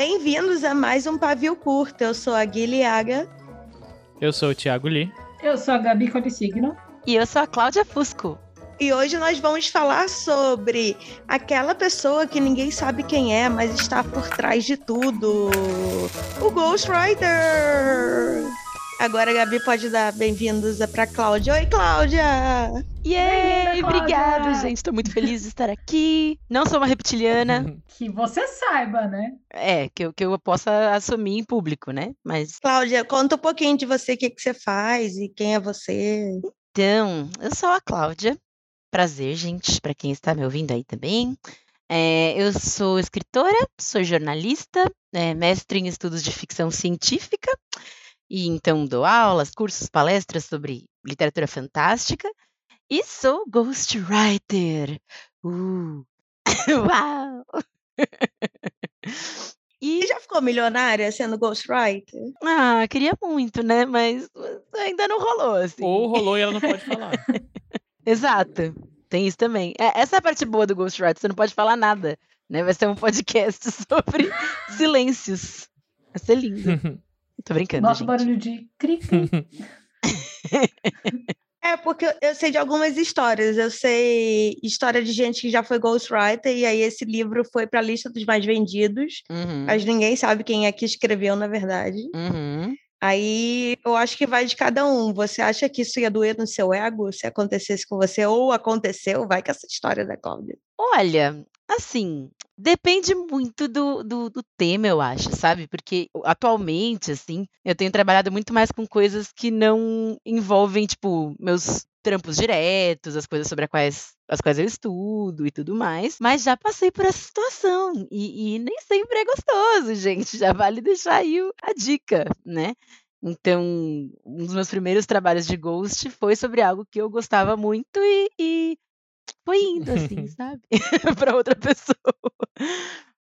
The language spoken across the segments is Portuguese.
Bem-vindos a mais um Pavio Curto. Eu sou a Guilhaga. Eu sou o Thiago Lee. Eu sou a Gabi Colissigno. E eu sou a Cláudia Fusco. E hoje nós vamos falar sobre aquela pessoa que ninguém sabe quem é, mas está por trás de tudo. O Ghostwriter! Agora a Gabi pode dar bem-vindos para Cláudia. Oi, Cláudia! Yay! Obrigada, gente. Estou muito feliz de estar aqui. Não sou uma reptiliana. Que você saiba, né? É, que eu, que eu possa assumir em público, né? Mas. Cláudia, conta um pouquinho de você, o que, que você faz e quem é você. Então, eu sou a Cláudia. Prazer, gente, para quem está me ouvindo aí também. É, eu sou escritora, sou jornalista, é, mestre em estudos de ficção científica e então dou aulas, cursos, palestras sobre literatura fantástica e sou ghostwriter. Uh. Uau! E já ficou milionária sendo ghostwriter? Ah, queria muito, né? Mas ainda não rolou, assim. Ou rolou e ela não pode falar. Exato. Tem isso também. É, essa é a parte boa do ghostwriter, você não pode falar nada. Né? Vai ser um podcast sobre silêncios. Vai ser lindo. Tô brincando. Bota barulho de cri-cri. É, porque eu sei de algumas histórias. Eu sei história de gente que já foi ghostwriter, e aí esse livro foi para a lista dos mais vendidos, uhum. mas ninguém sabe quem é que escreveu, na verdade. Uhum. Aí eu acho que vai de cada um. Você acha que isso ia doer no seu ego se acontecesse com você? Ou aconteceu? Vai com essa história da Cláudia. Olha, assim, depende muito do, do, do, tema, eu acho, sabe? Porque atualmente, assim, eu tenho trabalhado muito mais com coisas que não envolvem, tipo, meus trampos diretos, as coisas sobre as quais, as quais eu estudo e tudo mais. Mas já passei por essa situação. E, e nem sempre é gostoso, gente. Já vale deixar aí a dica, né? Então, um dos meus primeiros trabalhos de Ghost foi sobre algo que eu gostava muito e, e foi indo, assim, sabe? para outra pessoa.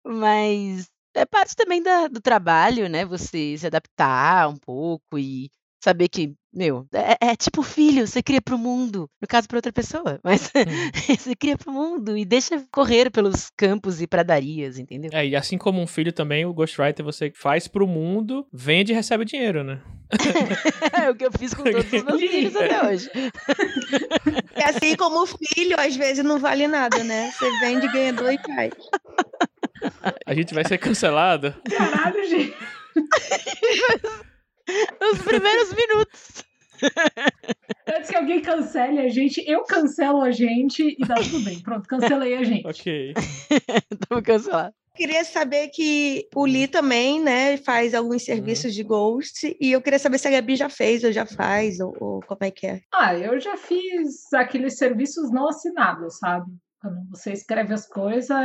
Mas é parte também da, do trabalho, né? Você se adaptar um pouco e saber que, meu, é, é tipo filho, você cria pro mundo. No caso, para outra pessoa, mas você cria pro mundo e deixa correr pelos campos e pradarias, entendeu? É, e assim como um filho também, o Ghostwriter você faz pro mundo, vende e recebe dinheiro, né? é o que eu fiz com todos os meus filhos até hoje. É assim como o filho, às vezes, não vale nada, né? Você vende, ganha dois reais. A gente vai ser cancelado? Caralho, gente. Nos primeiros minutos. Antes que alguém cancele a gente, eu cancelo a gente e dá tudo bem. Pronto, cancelei a gente. Ok. Tamo cancelado. Queria saber que o Lee também, né, faz alguns serviços uhum. de Ghost, e eu queria saber se a Gabi já fez ou já faz, ou, ou como é que é. Ah, eu já fiz aqueles serviços não assinados, sabe? Quando você escreve as coisas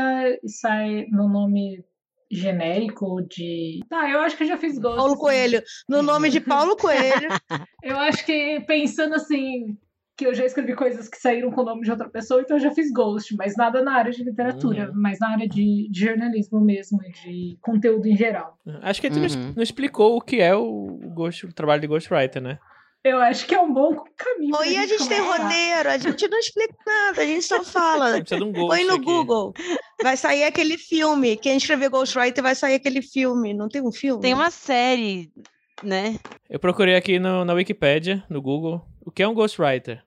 e sai no nome genérico de. Tá, eu acho que eu já fiz Ghost. Paulo Coelho. No nome de Paulo Coelho. eu acho que pensando assim, que eu já escrevi coisas que saíram com o nome de outra pessoa, então eu já fiz Ghost, mas nada na área de literatura, uhum. mas na área de, de, jornalismo mesmo, de conteúdo em geral. Acho que a gente uhum. não explicou o que é o, Ghost, o trabalho de Ghostwriter, né? Eu acho que é um bom caminho. Oi, a gente, tem roteiro, a gente não explica nada, a gente só fala. Um Põe no aqui. Google. Vai sair aquele filme. Quem escrever Ghostwriter vai sair aquele filme. Não tem um filme? Tem uma série, né? Eu procurei aqui no, na Wikipedia, no Google, o que é um Ghostwriter.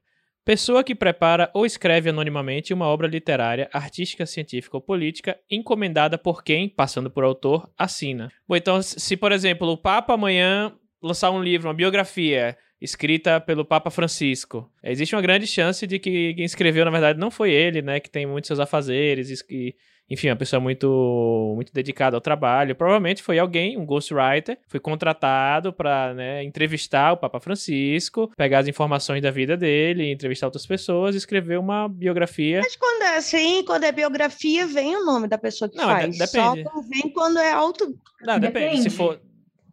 Pessoa que prepara ou escreve anonimamente uma obra literária, artística, científica ou política, encomendada por quem, passando por autor, assina. Bom, então, se, por exemplo, o Papa amanhã lançar um livro, uma biografia, escrita pelo Papa Francisco. Existe uma grande chance de que quem escreveu, na verdade, não foi ele, né? Que tem muitos seus afazeres e, enfim, uma pessoa muito, muito dedicada ao trabalho. Provavelmente foi alguém, um ghostwriter, foi contratado para né, entrevistar o Papa Francisco, pegar as informações da vida dele, entrevistar outras pessoas e escrever uma biografia. Mas quando é assim, quando é biografia, vem o nome da pessoa que não, faz. Depende. Só vem quando é auto. Não, depende. depende. Se for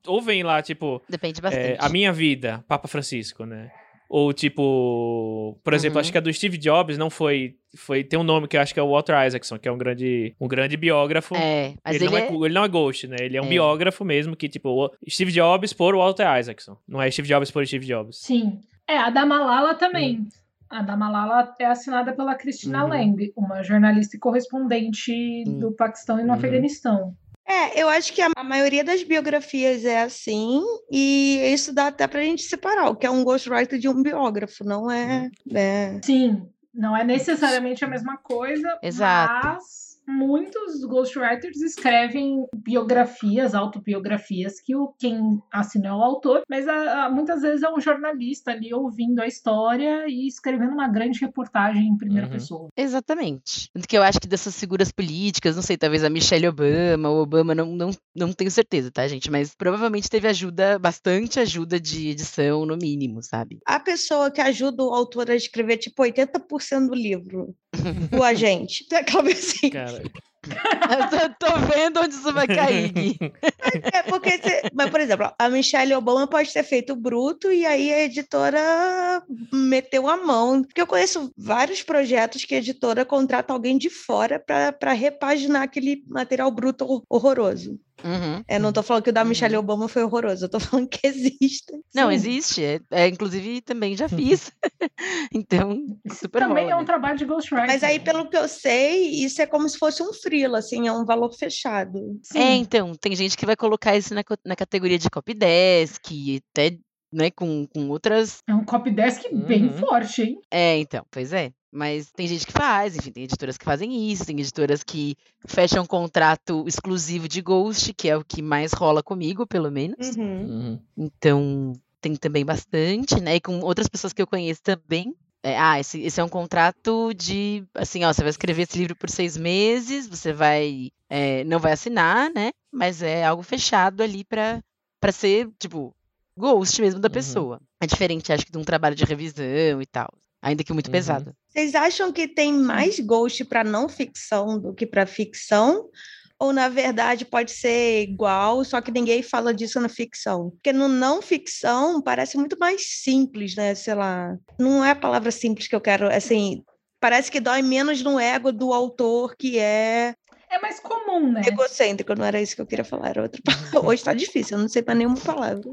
ou vem lá, tipo. Depende bastante. É, a minha vida, Papa Francisco, né? Ou tipo, por exemplo, uhum. acho que a do Steve Jobs não foi. foi tem um nome que eu acho que é o Walter Isaacson, que é um grande, um grande biógrafo. É, mas ele, ele, não é... é... ele não é Ghost, né? Ele é um é. biógrafo mesmo, que tipo, Steve Jobs por Walter Isaacson. Não é Steve Jobs por Steve Jobs. Sim. É, a da Malala também. Hum. A da Malala é assinada pela Cristina uhum. Lembe, uma jornalista e correspondente uhum. do Paquistão e no uhum. Afeganistão. É, eu acho que a, a maioria das biografias é assim, e isso dá até pra gente separar o que é um ghostwriter de um biógrafo, não é. é... Sim, não é necessariamente a mesma coisa, Exato. mas muitos ghostwriters escrevem biografias, autobiografias que o quem assina é o autor, mas a, a, muitas vezes é um jornalista ali ouvindo a história e escrevendo uma grande reportagem em primeira Uhum. pessoa. Exatamente. Tanto que eu acho que dessas figuras políticas, não sei, talvez a Michelle Obama, o Obama, não, não, não tenho certeza, tá, gente? Mas provavelmente teve ajuda, bastante ajuda de edição, no mínimo, sabe? A pessoa que ajuda o autor a escrever, tipo, 80% do livro. O agente. Vez assim. Cara, Eu tô, vendo onde isso vai cair, Gui. É porque, você- mas, por exemplo, a Michelle Obama pode ter feito bruto e aí a editora meteu a mão. Porque eu conheço vários projetos que a editora contrata alguém de fora para repaginar aquele material bruto hor- horroroso. Uhum. É, não tô falando que o da Uhum. Michelle Obama foi horroroso, eu tô falando que existe. Não, Sim. existe. É, é, inclusive, também já fiz. então, super Também rola, é um trabalho de ghostwriting. Mas aí, pelo que eu sei, isso é como se fosse um freela, assim, é um valor fechado. Sim. É, então, tem gente que vai colocar isso na, na categoria de copy desk, até, né, com, com outras É um copy desk bem Uhum. forte, hein? É, então, pois é. Mas tem gente que faz, enfim, tem editoras que fazem isso, tem editoras que fecham um contrato exclusivo de Ghost, que é o que mais rola comigo, pelo menos. Uhum. uhum. Então, tem também bastante, né? E com outras pessoas que eu conheço também. É, ah, esse, esse é um contrato de, assim, ó, você vai escrever esse livro por seis meses, você vai, é, não vai assinar, né? Mas é algo fechado ali pra, pra ser, tipo, ghost mesmo da Uhum. pessoa. É diferente, acho que de um trabalho de revisão e tal. Ainda que muito Uhum. pesado. Vocês acham que tem mais ghost para não ficção do que para ficção? Ou, na verdade, pode ser igual, só que ninguém fala disso na ficção? Porque no não ficção parece muito mais simples, né? Sei lá. Não é a palavra simples que eu quero. Assim, parece que dói menos no ego do autor, que é É mais comum, né? egocêntrico. Não era isso que eu queria falar, era outra palavra. Hoje tá difícil, eu não sei para nenhuma palavra.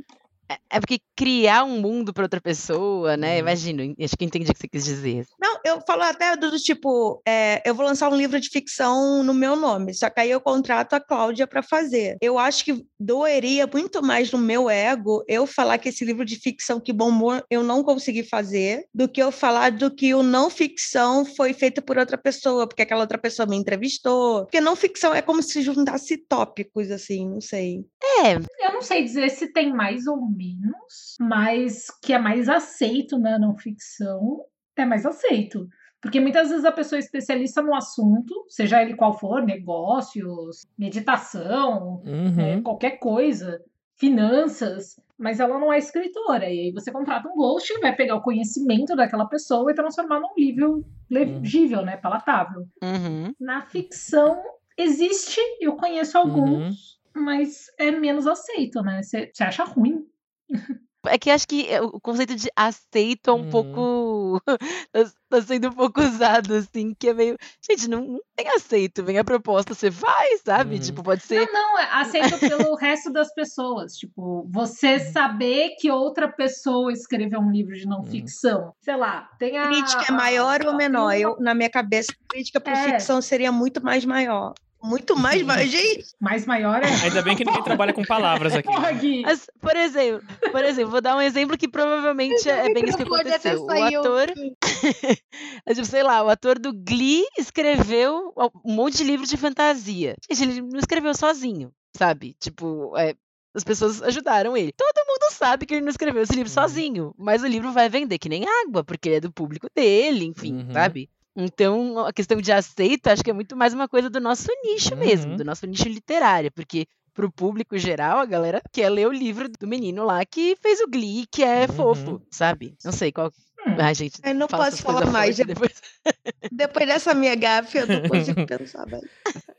É, é porque criar um mundo pra outra pessoa, né? Uhum. Imagino, acho que entendi o que você quis dizer. Não, eu falo até do, do tipo, é, eu vou lançar um livro de ficção no meu nome, só que aí eu contrato a Cláudia para fazer. Eu acho que doeria muito mais no meu ego eu falar que esse livro de ficção que bombou eu não consegui fazer, do que eu falar do que o não ficção foi feito por outra pessoa, porque aquela outra pessoa me entrevistou. Porque não ficção é como se juntasse tópicos, assim, não sei. É, Eu não sei dizer se tem mais ou menos, mas que é mais aceito na não ficção, é mais aceito. Porque muitas vezes a pessoa é especialista no assunto, seja ele qual for, negócios, meditação, Uhum. é, qualquer coisa, finanças, mas ela não é escritora. E aí você contrata um ghost e vai pegar o conhecimento daquela pessoa e transformar num livro legível, né? Palatável. uhum. Na ficção existe, eu conheço alguns, mas é menos aceito, né? Você acha ruim. É que acho que é, o conceito de aceito é um Uhum. pouco. tá- tá sendo um pouco usado, assim, que é meio. Gente, não, não tem aceito, vem a proposta, você vai, sabe? Uhum. Tipo, pode ser. Não, não, é aceito pelo resto das pessoas. Tipo, você saber que outra pessoa escreveu um livro de não Uhum. ficção. Sei lá, tem a. Crítica é maior ou menor? Eu, na minha cabeça, a crítica por É. ficção seria muito mais maior. Muito mais maior. Gente, Mais maior é. Ainda bem que ninguém trabalha com palavras aqui. Porra, Gui. Mas, por exemplo, por exemplo, vou dar um exemplo que provavelmente é bem isso que aconteceu. O ator. Tipo, sei lá, o ator do Glee escreveu um monte de livros de fantasia. Gente, ele não escreveu sozinho, sabe? Tipo, é, as pessoas ajudaram ele. Todo mundo sabe que ele não escreveu esse livro Uhum. sozinho, mas o livro vai vender que nem água, porque é do público dele, enfim, Uhum. sabe? Então, a questão de aceito, acho que é muito mais uma coisa do nosso nicho mesmo, Uhum. do nosso nicho literário, porque pro público geral, a galera quer ler o livro do menino lá que fez o Glee, que é Uhum. fofo, sabe? Não sei qual. Hum. Ai, gente. eu não fala posso falar mais. depois. Depois dessa minha gafe, eu não consigo pensar.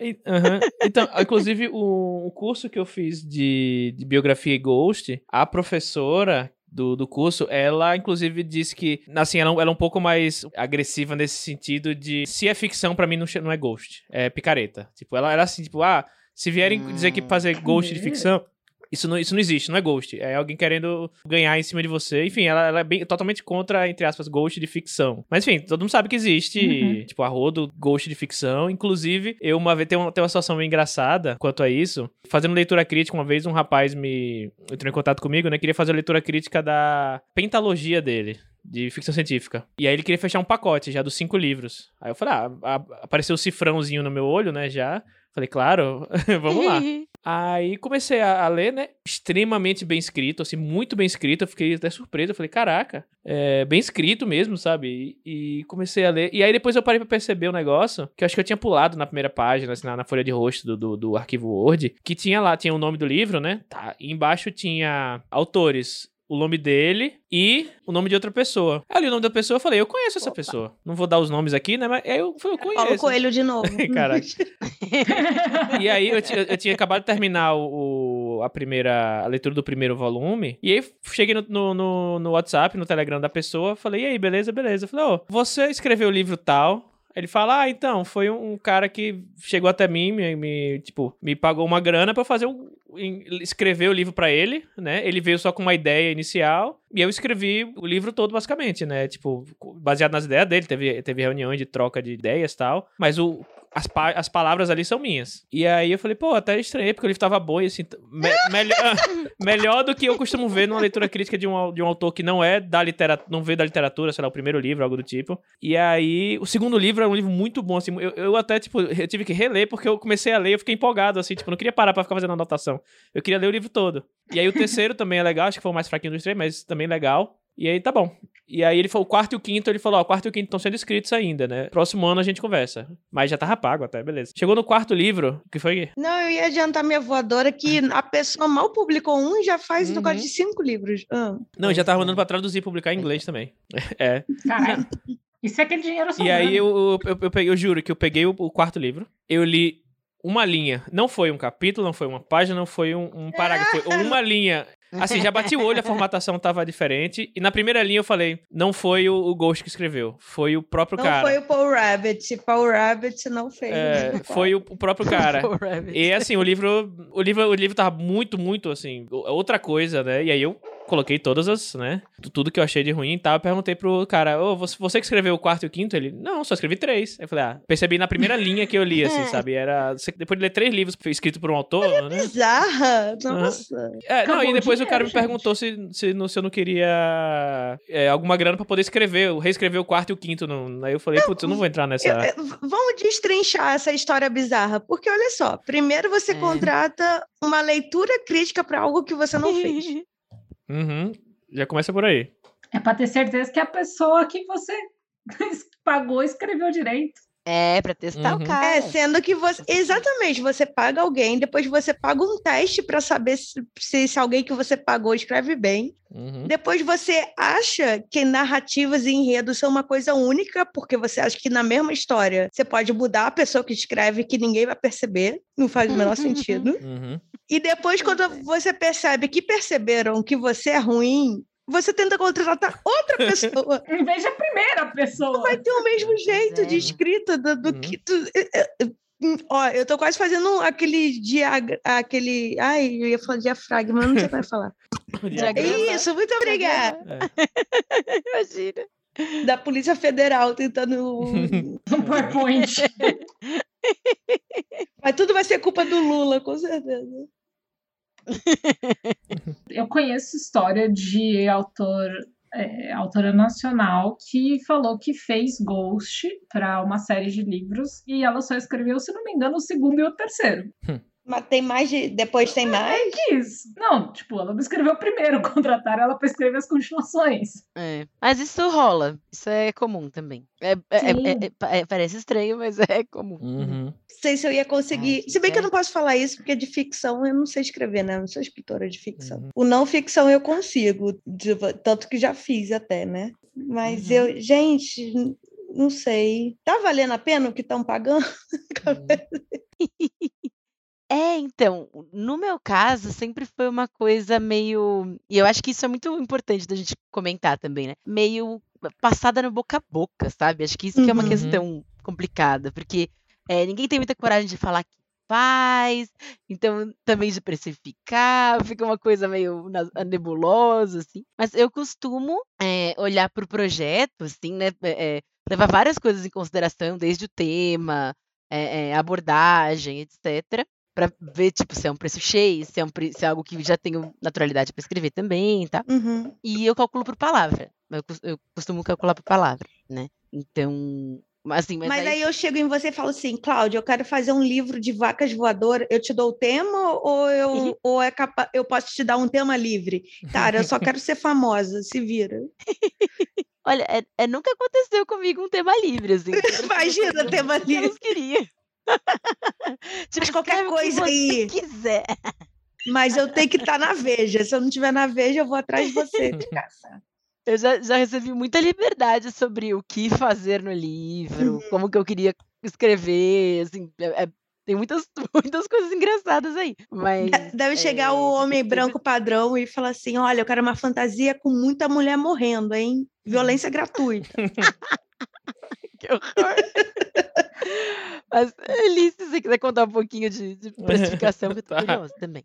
E- aham. Então, inclusive, o, o curso que eu fiz de, de biografia e Ghost, a professora do, do curso, ela inclusive disse que, assim, ela, ela é um pouco mais agressiva nesse sentido de se é ficção, pra mim não, não é Ghost, é picareta. Tipo, ela era assim, tipo, ah, se vierem dizer que Hum. fazer Ghost de Hum. ficção, Isso não, isso não existe, não é ghost. É alguém querendo ganhar em cima de você. Enfim, ela, ela é bem, totalmente contra, entre aspas, ghost de ficção. Mas enfim, todo mundo sabe que existe, Uhum. tipo, a rodo ghost de ficção. Inclusive, eu uma vez, tem uma, tem uma situação meio engraçada quanto a isso. Fazendo leitura crítica, uma vez um rapaz me entrou em contato comigo, né? Queria fazer a leitura crítica da pentalogia dele de ficção científica. E aí ele queria fechar um pacote já dos cinco livros. Aí eu falei, ah, a- apareceu o cifrãozinho no meu olho, né, já. Falei, claro, vamos lá. Aí comecei a, a ler, né? Extremamente bem escrito, assim, muito bem escrito. Eu fiquei até surpreso. Eu falei, caraca, é bem escrito mesmo, sabe? E, e comecei a ler. E aí depois eu parei pra perceber o negócio, que eu acho que eu tinha pulado na primeira página, assim, na, na folha de rosto do, do, do arquivo Word, que tinha lá, tinha o nome do livro, né? Tá. E embaixo tinha autores. O nome dele e o nome de outra pessoa. Aí eu li o nome da pessoa e falei, eu conheço essa Opa. pessoa. Não vou dar os nomes aqui, né? Mas aí eu falei, eu Paulo conheço. Coelho de novo. Caraca. E aí eu, eu tinha acabado de terminar o, o- a primeira a leitura do primeiro volume. E aí cheguei no, no, no- no WhatsApp, no Telegram da pessoa, falei, e aí, beleza, beleza. Eu falei, ó, você escreveu o livro tal. Ele fala, ah, então, foi um, cara que chegou até mim, me, me, tipo, me pagou uma grana eu fazer um. escrever o livro pra ele, né? Ele veio só com uma ideia inicial. E eu escrevi o livro todo, basicamente, né? Tipo, baseado nas ideias dele, teve, teve reuniões de troca de ideias e tal. Mas o, as, pa- as palavras ali são minhas. E aí eu falei, pô, até estranhei, porque o livro tava bom e assim. me- melhor, melhor do que eu costumo ver numa leitura crítica de um, de um autor que não é da literatura, não veio da literatura, sei lá, o primeiro livro, algo do tipo. E aí, o segundo livro é um livro muito bom, assim. Eu, eu até, tipo, eu tive que reler, porque eu comecei a ler, eu fiquei empolgado, assim, tipo, não queria parar pra ficar fazendo anotação. Eu queria ler o livro todo. E aí o terceiro também é legal, acho que foi o mais fraquinho dos três, mas também legal. E aí tá bom. E aí ele falou, o quarto e o quinto, ele falou, ó, o quarto e o quinto estão sendo escritos ainda, né? Próximo ano a gente conversa. Mas já tava pago até, beleza. Chegou no quarto livro, o que foi? Não, eu ia adiantar minha voadora que a pessoa mal publicou um e já faz Uhum. um negócio de cinco livros. Ah. Não, já tava mandando pra traduzir e publicar em inglês também. É. Caralho. Isso é aquele dinheiro E sobrando. aí eu, eu, eu, peguei, eu juro que eu peguei o, o quarto livro, eu li uma linha. Não foi um capítulo, não foi uma página, não foi um, um parágrafo, foi uma linha. Assim, já bati o olho, a formatação tava diferente. E na primeira linha eu falei, não foi o, o Ghost que escreveu, foi o próprio Não cara. foi o Paul Rabbit. Paul Rabbit não fez. É, foi o, o próprio cara. E assim, o livro, o livro, o livro tava muito, muito assim, outra coisa, né? E aí eu coloquei todas as, né? tu- Tudo que eu achei de ruim e tal. Eu perguntei pro cara, ô, você, você que escreveu o quarto e o quinto? Ele, não, só escrevi três. Aí eu falei, ah, percebi na primeira linha que eu li, assim, sabe? Era. Depois de ler três livros escritos por um autor, né? Bizarra. Nossa. É, não, e depois o cara me gente. perguntou se, se, não- se eu não queria é, alguma grana pra poder escrever, reescrever o quarto e o quinto. Não. Aí eu falei, putz, eu não vou entrar nessa. Eu- eu- vamos destrinchar essa história bizarra. Porque olha só, primeiro você É. contrata uma leitura crítica para algo que você não fez. Uhum. Já começa por aí. É pra ter certeza que a pessoa que você pagou escreveu direito. É, pra testar Uhum. o cara. É, sendo que você. Exatamente, você paga alguém, depois você paga um teste para saber se, se, se alguém que você pagou escreve bem. Uhum. Depois você acha que narrativas e enredos são uma coisa única, porque você acha que na mesma história você pode mudar a pessoa que escreve que ninguém vai perceber. Não faz o menor sentido. Uhum. E depois, quando você percebe que perceberam que você é ruim, você tenta contratar outra pessoa. Em vez da primeira pessoa. Vai ter o mesmo jeito de é. escrita do, do Uhum. que. tu- é, é, é, hum, Ó, eu tô quase fazendo um- aquele diagra... aquele. Ai, eu ia falar diafragma, mas não sei como é falar. Diagrama. Isso, muito obrigada. Imagina. Da Polícia Federal tentando. No PowerPoint. Mas tudo vai ser culpa do Lula, com certeza. Eu conheço história de autor, é, autora nacional que falou que fez Ghost para uma série de livros e ela só escreveu, se não me engano, o segundo e o terceiro. Mas tem mais de. Depois tem mais? Que isso? Não, tipo, ela não escreveu o primeiro, contrataram ela para escrever as continuações. É. Mas isso rola. Isso é comum também. É, é- é- é- pa- é- parece estranho, mas é comum. Uhum. Não sei se eu ia conseguir. Ai, Se bem que eu é. não posso falar isso, porque de ficção eu não sei escrever, né? Eu não sou escritora de ficção. Uhum. O não ficção eu consigo, de- tanto que já fiz até, né? Mas Uhum. eu, gente, não sei. Tá valendo a pena o que estão pagando? É, então, no meu caso, sempre foi uma coisa meio. E eu acho que isso é muito importante da gente comentar também, né? Meio passada no boca a boca, sabe? Acho que isso que é uma Uhum. questão complicada, porque é, ninguém tem muita coragem de falar que faz, então também de precificar, fica uma coisa meio nebulosa, assim. Mas eu costumo é, olhar para o projeto, assim, né? É, levar várias coisas em consideração, desde o tema, é, abordagem, etc para ver, tipo, se é um preço cheio, se é, um, se é algo que já tenho naturalidade para escrever também, tá? Uhum. E eu calculo por palavra. Eu, eu costumo calcular por palavra, né? Então, Assim, mas, mas aí... aí... eu chego em você e falo assim, Cláudia, eu quero fazer um livro de vacas voadoras. Eu te dou o tema ou eu ou é capa... eu posso te dar um tema livre? Cara, eu só quero ser famosa, se vira. Olha, é, é, nunca aconteceu comigo um tema livre, assim. Imagina tema livre. Eu queria. Tipo, Mas qualquer coisa aí. quiser. Mas eu tenho que estar tá na Veja. Se eu não estiver na Veja, eu vou atrás de você de caça. Eu já, já recebi muita liberdade sobre o que fazer no livro, uhum. como que eu queria escrever, assim, é, é, tem muitas, muitas coisas engraçadas aí. Mas, Deve chegar é, o homem branco padrão e falar assim: olha, eu quero uma fantasia com muita mulher morrendo, hein? Violência gratuita. Que horror! Mas, Alice, se você quiser contar um pouquinho de, de precificação, eu tô tá. curiosa também.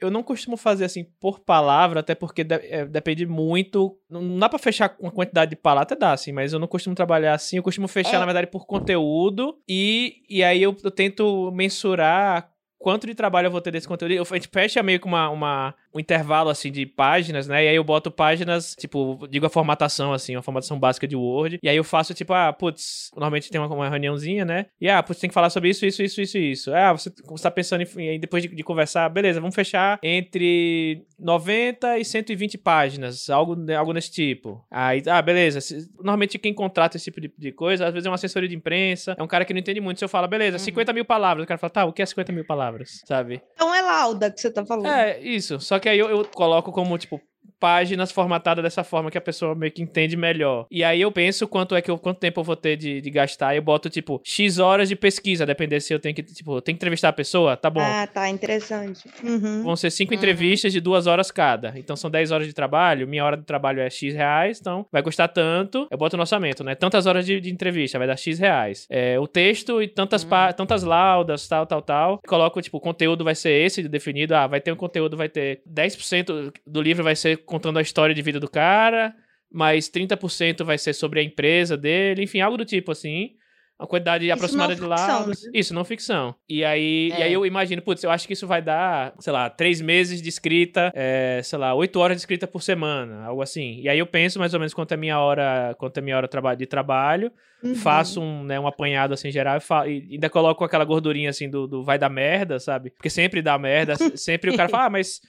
eu não costumo fazer assim por palavra, até porque de, é, depende muito. Não dá pra fechar uma quantidade de palavras, até dá, assim, mas eu não costumo trabalhar assim. Eu costumo fechar, é. na verdade, por conteúdo. E, e aí eu, eu tento mensurar quanto de trabalho eu vou ter desse conteúdo. Eu, a gente fecha meio que uma, uma, um intervalo, assim, de páginas, né? E aí eu boto páginas, tipo, digo a formatação, assim, uma formatação básica de Word. E aí eu faço, tipo, ah, putz, normalmente tem uma, uma reuniãozinha, né? E, ah, putz, tem que falar sobre isso, isso, isso, isso, isso. Ah, você, você tá pensando em... Aí depois de, de conversar, beleza, vamos fechar entre 90 e 120 páginas, algo, algo nesse tipo. Aí, ah, beleza. Normalmente quem contrata esse tipo de, de coisa, às vezes é uma assessoria de imprensa, é um cara que não entende muito. Se eu falo, beleza, uhum. 50 mil palavras, o cara fala, tá, o que é 50 mil palavras, sabe? Então é lauda que você tá falando. É, isso. Só que aí eu, eu coloco como, tipo, páginas formatadas dessa forma que a pessoa meio que entende melhor. E aí eu penso quanto é que eu, quanto tempo eu vou ter de, de gastar. Eu boto, tipo, X horas de pesquisa, depender se eu tenho que, tipo, tem que entrevistar a pessoa, tá bom. Ah, tá, interessante. Uhum. Vão ser cinco uhum. entrevistas de duas horas cada. Então são 10 horas de trabalho, minha hora de trabalho é X reais, então vai custar tanto. Eu boto no orçamento, né? Tantas horas de, de entrevista, vai dar X reais. É, o texto e tantas, uhum. tantas laudas, tal, tal, tal. Coloco, tipo, o conteúdo vai ser esse definido. Ah, vai ter um conteúdo, vai ter 10% do livro vai ser contando a história de vida do cara, mas 30% vai ser sobre a empresa dele, enfim, algo do tipo assim. Uma quantidade isso aproximada de lados. Né? Isso, não ficção. E aí, é. e aí eu imagino, putz, eu acho que isso vai dar, sei lá, três meses de escrita, é, sei lá, oito horas de escrita por semana, algo assim. E aí eu penso mais ou menos quanto é minha hora, quanto é minha hora de trabalho, uhum. faço um, né, um apanhado assim geral e, e, ainda coloco aquela gordurinha assim do, do vai dar merda, sabe? Porque sempre dá merda, sempre o cara fala, ah, mas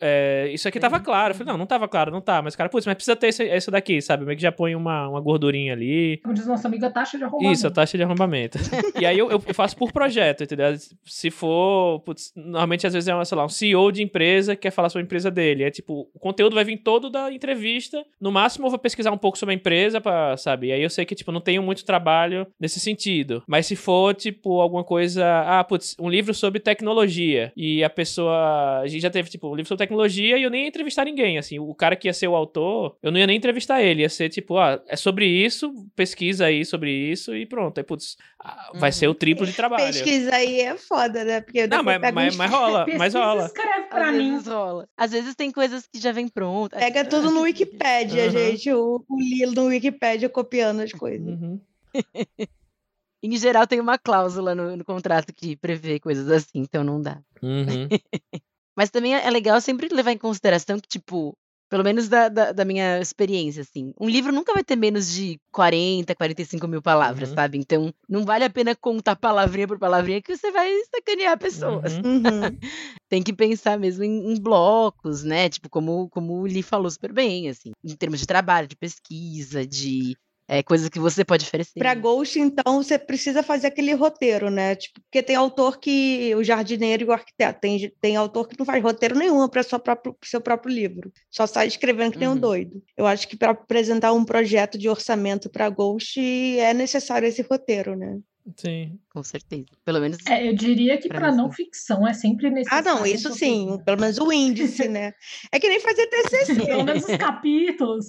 é, isso aqui tava claro. Eu falei, não, não tava claro, não tá. Mas, cara, putz, mas precisa ter esse daqui, sabe? Meio que já põe uma, uma gordurinha ali. Como diz nosso amigo, a taxa de arrombamento. Isso, a taxa de arrombamento. e aí eu, eu, faço por projeto, entendeu? Se for, putz, normalmente às vezes é, uma, sei lá, um CEO de empresa que quer falar sobre a empresa dele. É tipo, o conteúdo vai vir todo da entrevista. No máximo eu vou pesquisar um pouco sobre a empresa, pra, sabe? E aí eu sei que, tipo, não tenho muito trabalho nesse sentido. Mas se for, tipo, alguma coisa. Ah, putz, um livro sobre tecnologia. E a pessoa. A gente já teve, tipo, um livro sobre tecnologia e eu nem ia entrevistar ninguém, assim, o cara que ia ser o autor, eu não ia nem entrevistar ele, ia ser tipo, ah, é sobre isso, pesquisa aí sobre isso e pronto, aí, putz, vai uhum. ser o triplo de trabalho. Pesquisa aí é foda, né? Porque não, mas, mas, mas rola, mas rola. escreve pra Às mim. Vezes rola. Às vezes tem coisas que já vem prontas. Pega tudo no Wikipedia, uhum. gente, o, o Lilo no Wikipedia copiando as coisas. Uhum. em geral tem uma cláusula no, no, contrato que prevê coisas assim, então não dá. Uhum. Mas também é, é legal sempre levar em consideração que, tipo, pelo menos da, da, da, minha experiência, assim. Um livro nunca vai ter menos de 40, 45 mil palavras, uhum. sabe? Então, não vale a pena contar palavrinha por palavrinha que você vai sacanear pessoas. Uhum. uhum. Tem que pensar mesmo em, em, blocos, né? Tipo, como, como o Lee falou super bem, assim. Em termos de trabalho, de pesquisa, de é, coisas que você pode oferecer. Para Ghost, então, você precisa fazer aquele roteiro, né? Tipo, porque tem autor que. O jardineiro e o arquiteto. Tem, tem autor que não faz roteiro nenhum para o seu próprio livro. Só sai escrevendo que nem uhum. um doido. Eu acho que para apresentar um projeto de orçamento para Ghost é necessário esse roteiro, né? Sim. Com certeza. Pelo menos. É, eu diria que para não ficção é sempre necessário. Ah, não, isso sim. Pelo menos o índice, né? É que nem fazer TCC. pelo menos os capítulos.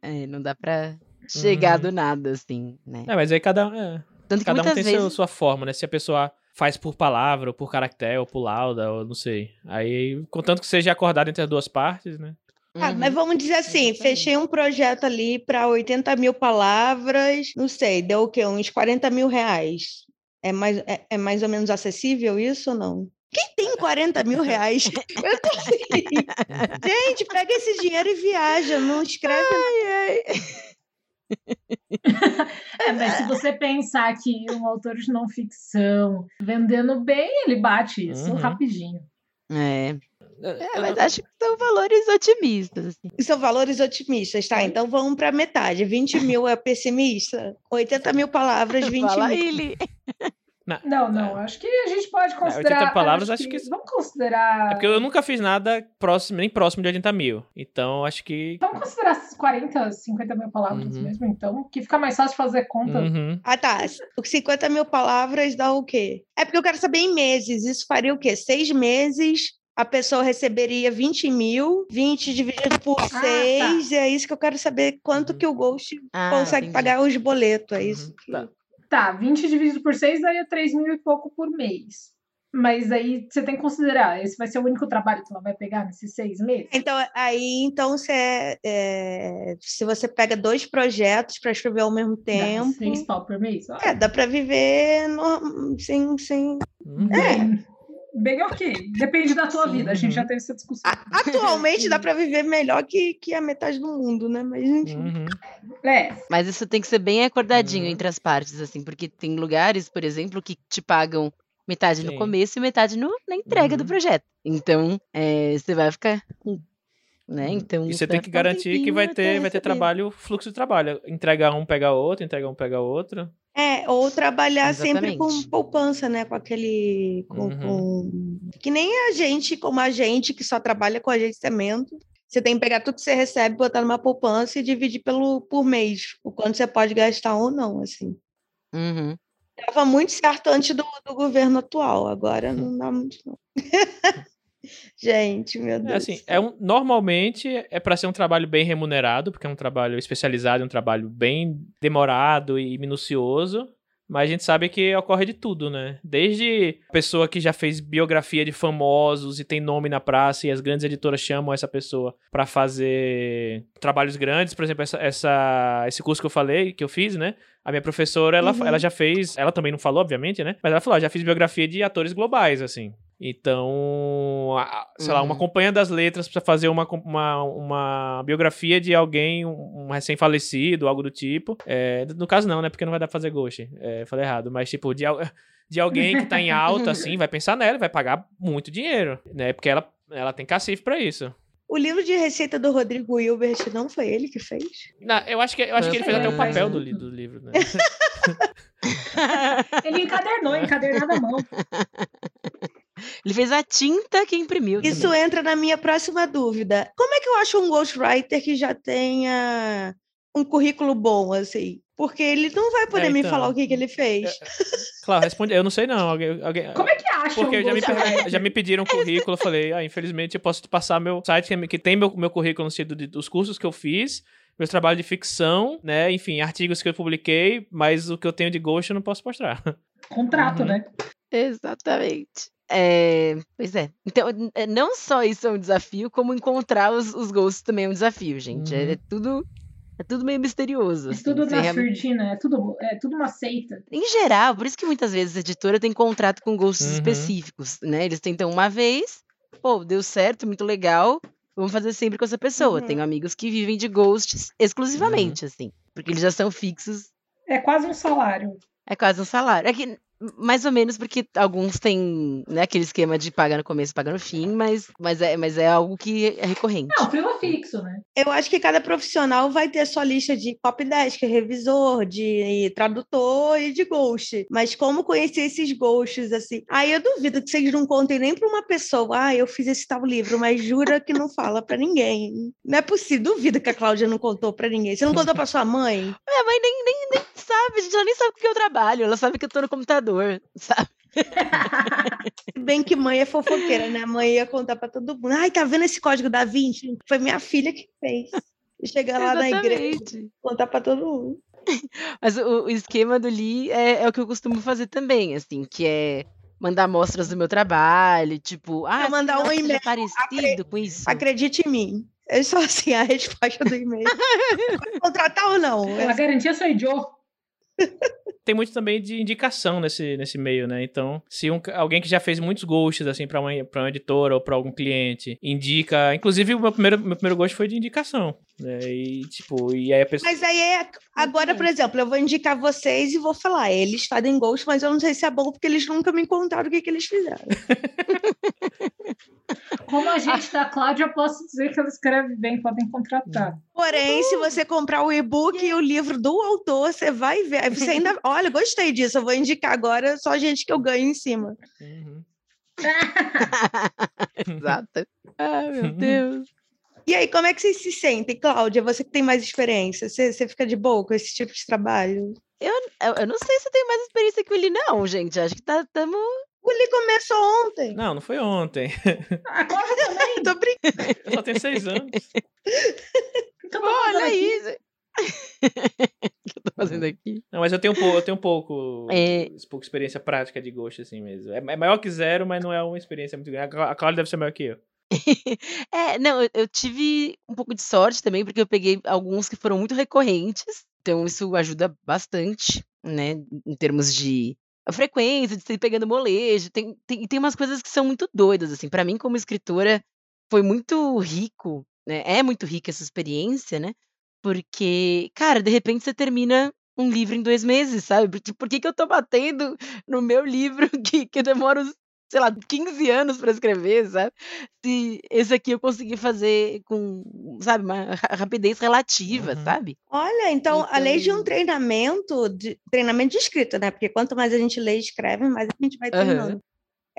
É, não dá para chegar uhum. do nada, assim, né? É, mas aí cada, é, Tanto cada um tem vezes... seu, sua forma, né? Se a pessoa faz por palavra, ou por caractere, ou por lauda, ou não sei. Aí, contanto que seja acordado entre as duas partes, né? Ah, mas vamos dizer assim, fechei um projeto ali para 80 mil palavras, não sei, deu o quê? Uns 40 mil reais. É mais, é, é mais ou menos acessível isso ou não? Quem tem 40 mil reais? Eu tô assim. Gente, pega esse dinheiro e viaja, não escreve. Ai, ai. É, mas se você pensar que um autor de não ficção vendendo bem, ele bate isso Uhum. rapidinho. É. É, mas acho que são valores otimistas. Assim. São valores otimistas, tá? Então vamos para metade. 20 mil é pessimista, 80 mil palavras, 20 Fala mil. ele. Não, não, acho que a gente pode considerar. 80 palavras, acho que- Vamos considerar. É porque eu nunca fiz nada próximo, nem próximo de 80 mil. Então, acho que. Vamos considerar essas 40, 50 mil palavras Uhum. mesmo, então, que fica mais fácil fazer conta. Uhum. Ah, tá. Os 50 mil palavras dá o quê? É porque eu quero saber em meses. Isso faria o quê? Seis meses, a pessoa receberia 20 mil, 20 dividido por tá. 6. É isso que eu quero saber quanto Uhum. que o Ghost Ah, consegue entendi. pagar os boletos. É isso. Uhum. que- Tá. Tá, 20 dividido por 6 daria 3 mil e pouco por mês. Mas aí você tem que considerar, esse vai ser o único trabalho que ela vai pegar nesses seis meses? Então, aí, então, você, é, é, se você pega dois projetos para escrever ao mesmo Dá tempo, Seis pau por mês? Ó, é, dá para viver no- sem, sem... Uhum. bem, bem ok. Depende da tua Sim. vida, a gente já Uhum. teve essa discussão. Atualmente dá para viver melhor que, que a metade do mundo, né? Mas, enfim. Uhum. É, Mas isso tem que ser bem acordadinho Uhum. entre as partes, assim, porque tem lugares, por exemplo, que te pagam metade no Sim. começo e metade no, na entrega do Uhum. projeto. Então, é, você vai ficar. com- Né? Então, E você tem que garantir que vai ter, vai ter trabalho, fluxo de trabalho. Entregar um, pegar outro, entregar um, pegar outro. É, ou trabalhar sempre com Exatamente. poupança, né? Com aquele. Com, Uhum. com- Que nem a gente, como a gente, que só trabalha com agenciamento. Você tem que pegar tudo que você recebe, botar numa poupança e dividir pelo, por mês, o quanto você pode gastar ou não, assim. Uhum. Dava muito certo antes do, do governo atual, agora não dá muito, não. gente, meu Deus. É assim, é um, normalmente é para ser um trabalho bem remunerado, porque é um trabalho especializado, é um trabalho bem demorado e minucioso. Mas a gente sabe que ocorre de tudo, né? Desde a pessoa que já fez biografia de famosos e tem nome na praça e as grandes editoras chamam essa pessoa pra fazer trabalhos grandes, por exemplo, essa, essa- esse curso que eu falei, que eu fiz, né? A minha professora, ela, Uhum. ela já fez, ela também não falou, obviamente, né? Mas ela falou, ah, já fiz biografia de atores globais, assim. Então, sei lá, uma Uhum. companhia das letras precisa fazer uma, uma, uma biografia de alguém, um, um recém-falecido, algo do tipo. É, no caso, não, né? Porque não vai dar pra fazer ghost. É, falei errado. Mas, tipo, de, de alguém que tá em alta, assim, vai pensar nela, e vai pagar muito dinheiro, né? Porque ela, ela tem cacife pra isso. O livro de receita do Rodrigo Hilbert não foi ele que fez? Não, eu acho que, eu acho que ele fez até o papel do, do livro, né? ele encadernou, encadernado à mão. Ele fez a tinta que imprimiu. Isso também. entra na minha próxima dúvida. Como é que eu acho um ghostwriter que já tenha um currículo bom, assim? Porque ele não vai poder É, me então. falar o que, que ele fez. Claro, responde. Eu não sei, não. Alguém, alguém, Como é que acha Porque um já me, per- já me pediram currículo, eu falei, ah, infelizmente eu posso te passar meu site que, tem meu, meu currículo no sentido de- dos cursos que eu fiz, meus trabalhos de ficção, né, enfim, artigos que eu publiquei, mas o que eu tenho de ghost eu não posso mostrar. Contrato, Uhum. né? Exatamente. É, pois é. Então, é, não só isso é um desafio, como encontrar os, os ghosts também é um desafio, gente. É, Uhum. é tudo. É tudo meio misterioso. Isso assim. tudo realmente- surdina, é tudo, é tudo uma seita. Em geral, por isso que muitas vezes a editora tem contrato com ghosts Uhum. específicos, né? Eles tentam uma vez, pô, deu certo, muito legal, vamos fazer sempre com essa pessoa. Uhum. Tenho amigos que vivem de ghosts exclusivamente, assim, porque eles já são fixos, É quase um salário. é quase um salário. É que, mais ou menos porque alguns têm, né, aquele esquema de pagar no começo, pagar no fim, mas, mas, é, mas é algo que é recorrente. Não, frila fixo, né? Eu acho que cada profissional vai ter sua lista de copy desk, revisor, de tradutor e de ghost. Mas como conhecer esses ghosts, assim? Aí eu duvido que vocês não contem nem para uma pessoa. Ah, eu fiz esse tal livro, mas jura que não fala para ninguém. Não é possível. Duvido que a Cláudia não contou para ninguém. Você não contou para sua mãe? Minha mãe nem, nem, nem sabe, gente, ela nem sabe o que eu trabalho, ela sabe que eu tô no computador, sabe? Se bem que mãe é fofoqueira, né? A mãe ia contar para todo mundo. Ai, tá vendo esse código da Vinci? Foi minha filha que fez. E chegar lá na igreja contar para todo mundo. Mas o, o esquema do Lee é, é o que eu costumo fazer também, assim, que é mandar amostras do meu trabalho, tipo, ah, Vou mandar um e-mail, parecido com isso. Acredite em mim. É só assim a resposta do e-mail. Contratar ou não? A garantia sou eu. Tem muito também de indicação nesse, nesse meio, né? Então, se um, alguém que já fez muitos ghosts, assim, pra uma, pra uma editora ou pra algum cliente, indica. Inclusive, o meu primeiro, meu primeiro ghost foi de indicação. Né? E, tipo, e aí a pessoa. Mas aí é. Agora, por exemplo, eu vou indicar vocês e vou falar. Eles fazem ghost, mas eu não sei se é bom porque eles nunca me contaram o que, que eles fizeram. Como agente da Cláudia, eu posso dizer que ela escreve bem, podem contratar. Porém, se você comprar o e-book e o livro do autor, você vai ver. Você ainda. Olha, gostei disso. Eu vou indicar agora só gente que eu ganho em cima. Uhum. Exato. Ai, meu Deus. E aí, como é que vocês se sentem, Cláudia? Você que tem mais experiência, você, você fica de boa com esse tipo de trabalho? Eu, eu não sei se eu tenho mais experiência que Willi, não, gente. Acho que tá, Li começou ontem. Não, não foi ontem. A Cláudia também. Tô brincando. Eu só tenho seis anos. Então, Olha aqui. isso. O que eu tô fazendo aqui? Não, mas eu tenho um pouco, eu tenho um pouco, É. pouco experiência prática de ghost, assim mesmo. É, é maior que zero, mas não é uma experiência muito grande. A Cláudia deve ser maior que eu. É, não, eu, eu tive um pouco de sorte também, porque eu peguei alguns que foram muito recorrentes. Então, isso ajuda bastante, né? Em termos de a frequência, de ir pegando molejo. Tem, tem, e tem umas coisas que são muito doidas, assim. Para mim, como escritora, foi muito rico, né? É muito rica essa experiência, né? Porque, cara, de repente você termina um livro em dois meses, sabe? Por, por que, que eu tô batendo no meu livro que, que eu demoro, sei lá, 15 anos para escrever, sabe? Se esse aqui eu consegui fazer com, sabe, uma ra- rapidez relativa, Uhum. sabe? Olha, então, além de um Então- treinamento, de, treinamento de escrita, né? Porque quanto mais a gente lê e escreve, mais a gente vai treinando.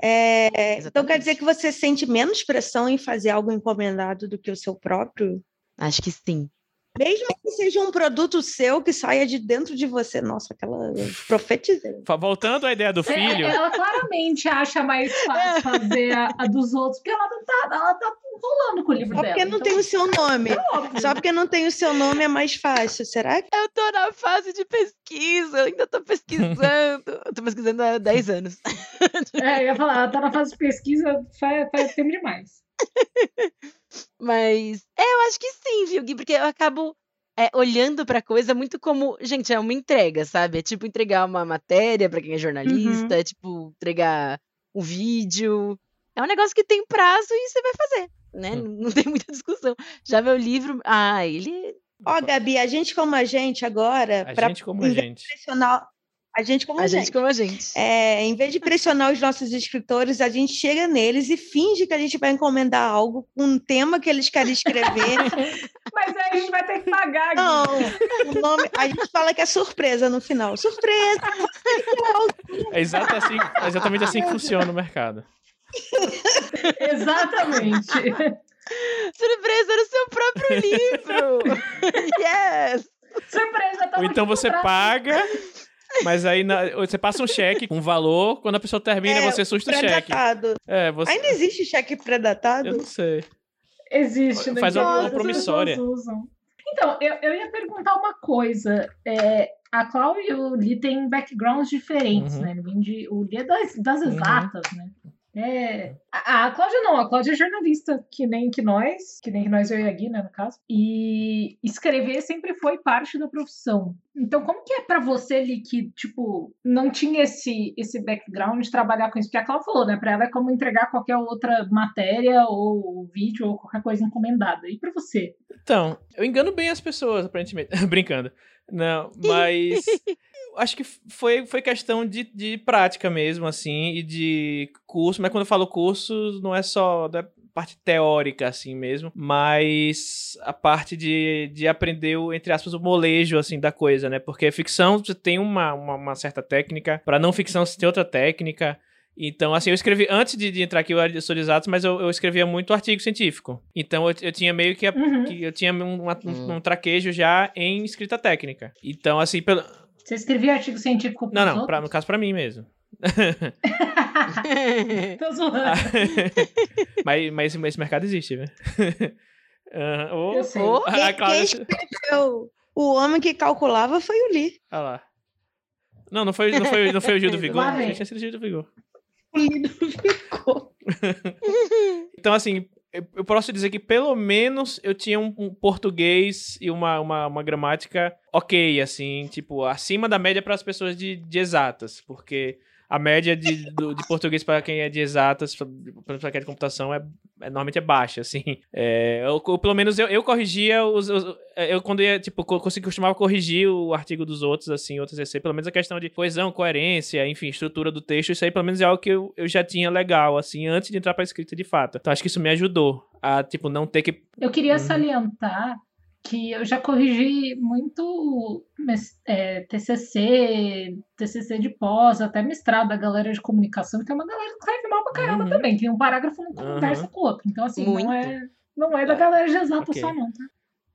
É, então quer dizer que você sente menos pressão em fazer algo encomendado do que o seu próprio? Acho que sim. Mesmo que seja um produto seu que saia de dentro de você. Nossa, aquela profetizei. Voltando à ideia do É, filho. Ela claramente acha mais fácil fazer a, a dos outros, porque ela não tá, ela tá rolando com o livro Só dela. porque não então, tem o seu nome. é. Só porque não tem o seu nome é mais fácil. Será que? Eu tô na fase de pesquisa, eu ainda tô pesquisando. eu tô pesquisando há 10 anos. É, eu ia falar, ela tá na fase de pesquisa faz, faz tempo demais. Mas é, eu acho que sim, viu, Gui? Porque eu acabo é, olhando pra coisa muito como, gente, é uma entrega, sabe? É tipo entregar uma matéria pra quem é jornalista, é tipo entregar um vídeo. É um negócio que tem prazo e você vai fazer, né? Hum. Não, tem muita discussão. Já meu livro, ah, ele Ó, Gabi, a gente como a gente agora, A para gente como a gente. gente como a, a gente como a gente. É, em vez de pressionar os nossos escritores, a gente chega neles e finge que a gente vai encomendar algo com um tema que eles querem escrever. Mas aí a gente vai ter que pagar. Não, o nome, a gente fala que é surpresa no final. Surpresa! É exato assim, é exatamente assim que funciona o mercado. Exatamente. Surpresa no seu próprio livro! yes! Surpresa, Ou então você paga, mas aí na- você passa um cheque com valor, quando a pessoa termina, É, você assusta o cheque. É, você. Ainda existe cheque predatado? Eu não sei. Existe, né? Faz uma- uma promissória. Então, eu, eu ia perguntar uma coisa. É, a Cláudia e o Lee têm backgrounds diferentes, Uhum. né? Ele vem de, o Lee é das, das Uhum. exatas, né? É, a, a Cláudia não, a Cláudia é jornalista, que nem que nós, que nem que nós, eu e a Gui, né, no caso. E escrever sempre foi parte da profissão. Então, como que é pra você, Lee, que, tipo, não tinha esse, esse background de trabalhar com isso? Porque a Cláudia falou, né, pra ela é como entregar qualquer outra matéria ou vídeo ou qualquer coisa encomendada. E pra você? Então, eu engano bem as pessoas, aparentemente. Brincando. Não, mas. Acho que foi, foi questão de, de prática mesmo, assim, e de curso. Mas quando eu falo curso, não é só da parte teórica, assim mesmo, mas a parte de, de aprender, o, entre aspas, o molejo, assim, da coisa, né? Porque ficção você tem uma, uma, uma certa técnica, para não ficção você tem outra técnica. Então, assim, eu escrevi, antes de, de entrar aqui, eu sou de exatos, mas eu, eu escrevia muito artigo científico. Então, eu, eu tinha meio que, a- Uhum. que eu tinha um, uma- um- Hum. um traquejo já em escrita técnica. Então, assim, pelo... Você escrevia artigo científico não, pros não, pra, no caso pra mim mesmo. Tô zoando. mas, mas esse, esse mercado existe, né? Aham, ô, Eu sei. Oh, a Quem, Cláudia- quem escreveu o homem que calculava foi o Lee. Olha lá. Não, não foi, não foi, não foi o Gil do Vigor. Vem. Tinha sido o Gil do Vigor. Masculino ficou. então, assim, eu posso dizer que pelo menos eu tinha um, um português e uma, uma, uma, gramática ok, assim, tipo, acima da média para as pessoas de, de exatas, porque a média de, do, de português para quem é de exatas, para quem é de computação, é, é, normalmente é baixa, assim. É, eu, eu, pelo menos eu, eu corrigia os, os, Eu, quando ia, tipo, consegui, costumava corrigir o artigo dos outros, assim, outros essay, pelo menos a questão de coesão, coerência, enfim, estrutura do texto, isso aí pelo menos é algo que eu, eu já tinha legal, assim, antes de entrar pra escrita de fato. Então acho que isso me ajudou a, tipo, não ter que. Eu queria uhum. salientar que eu já corrigi muito é, TCC, TCC de pós, até mestrado da galera de comunicação, que é uma galera que escreve mal pra caramba uhum. também, tem um parágrafo não conversa uhum. com o outro. Então, assim, muito. não é, não é da galera de exato okay. só não, tá?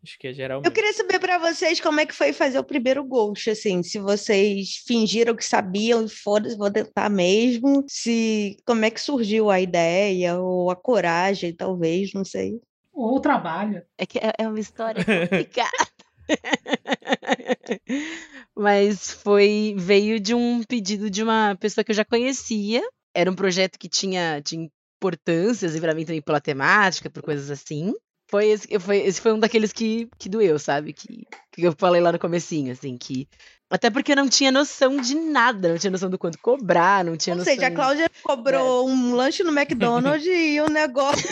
Acho que é geral. Eu queria saber para vocês como é que foi fazer o primeiro Ghost, assim, se vocês fingiram que sabiam e foda-se, vou tentar mesmo, se como é que surgiu a ideia ou a coragem, talvez, não sei. Ou o trabalho. É que é, é uma história complicada. Mas foi veio de um pedido de uma pessoa que eu já conhecia. Era um projeto que tinha, tinha importâncias, e para mim também pela temática, por coisas assim. Foi esse, foi, esse foi um daqueles que, que doeu, sabe? Que, que eu falei lá no comecinho, assim, que até porque eu não tinha noção de nada, não tinha noção do quanto cobrar, não tinha Ou noção. Ou seja, a Cláudia cobrou é. um lanche no McDonald's e o negócio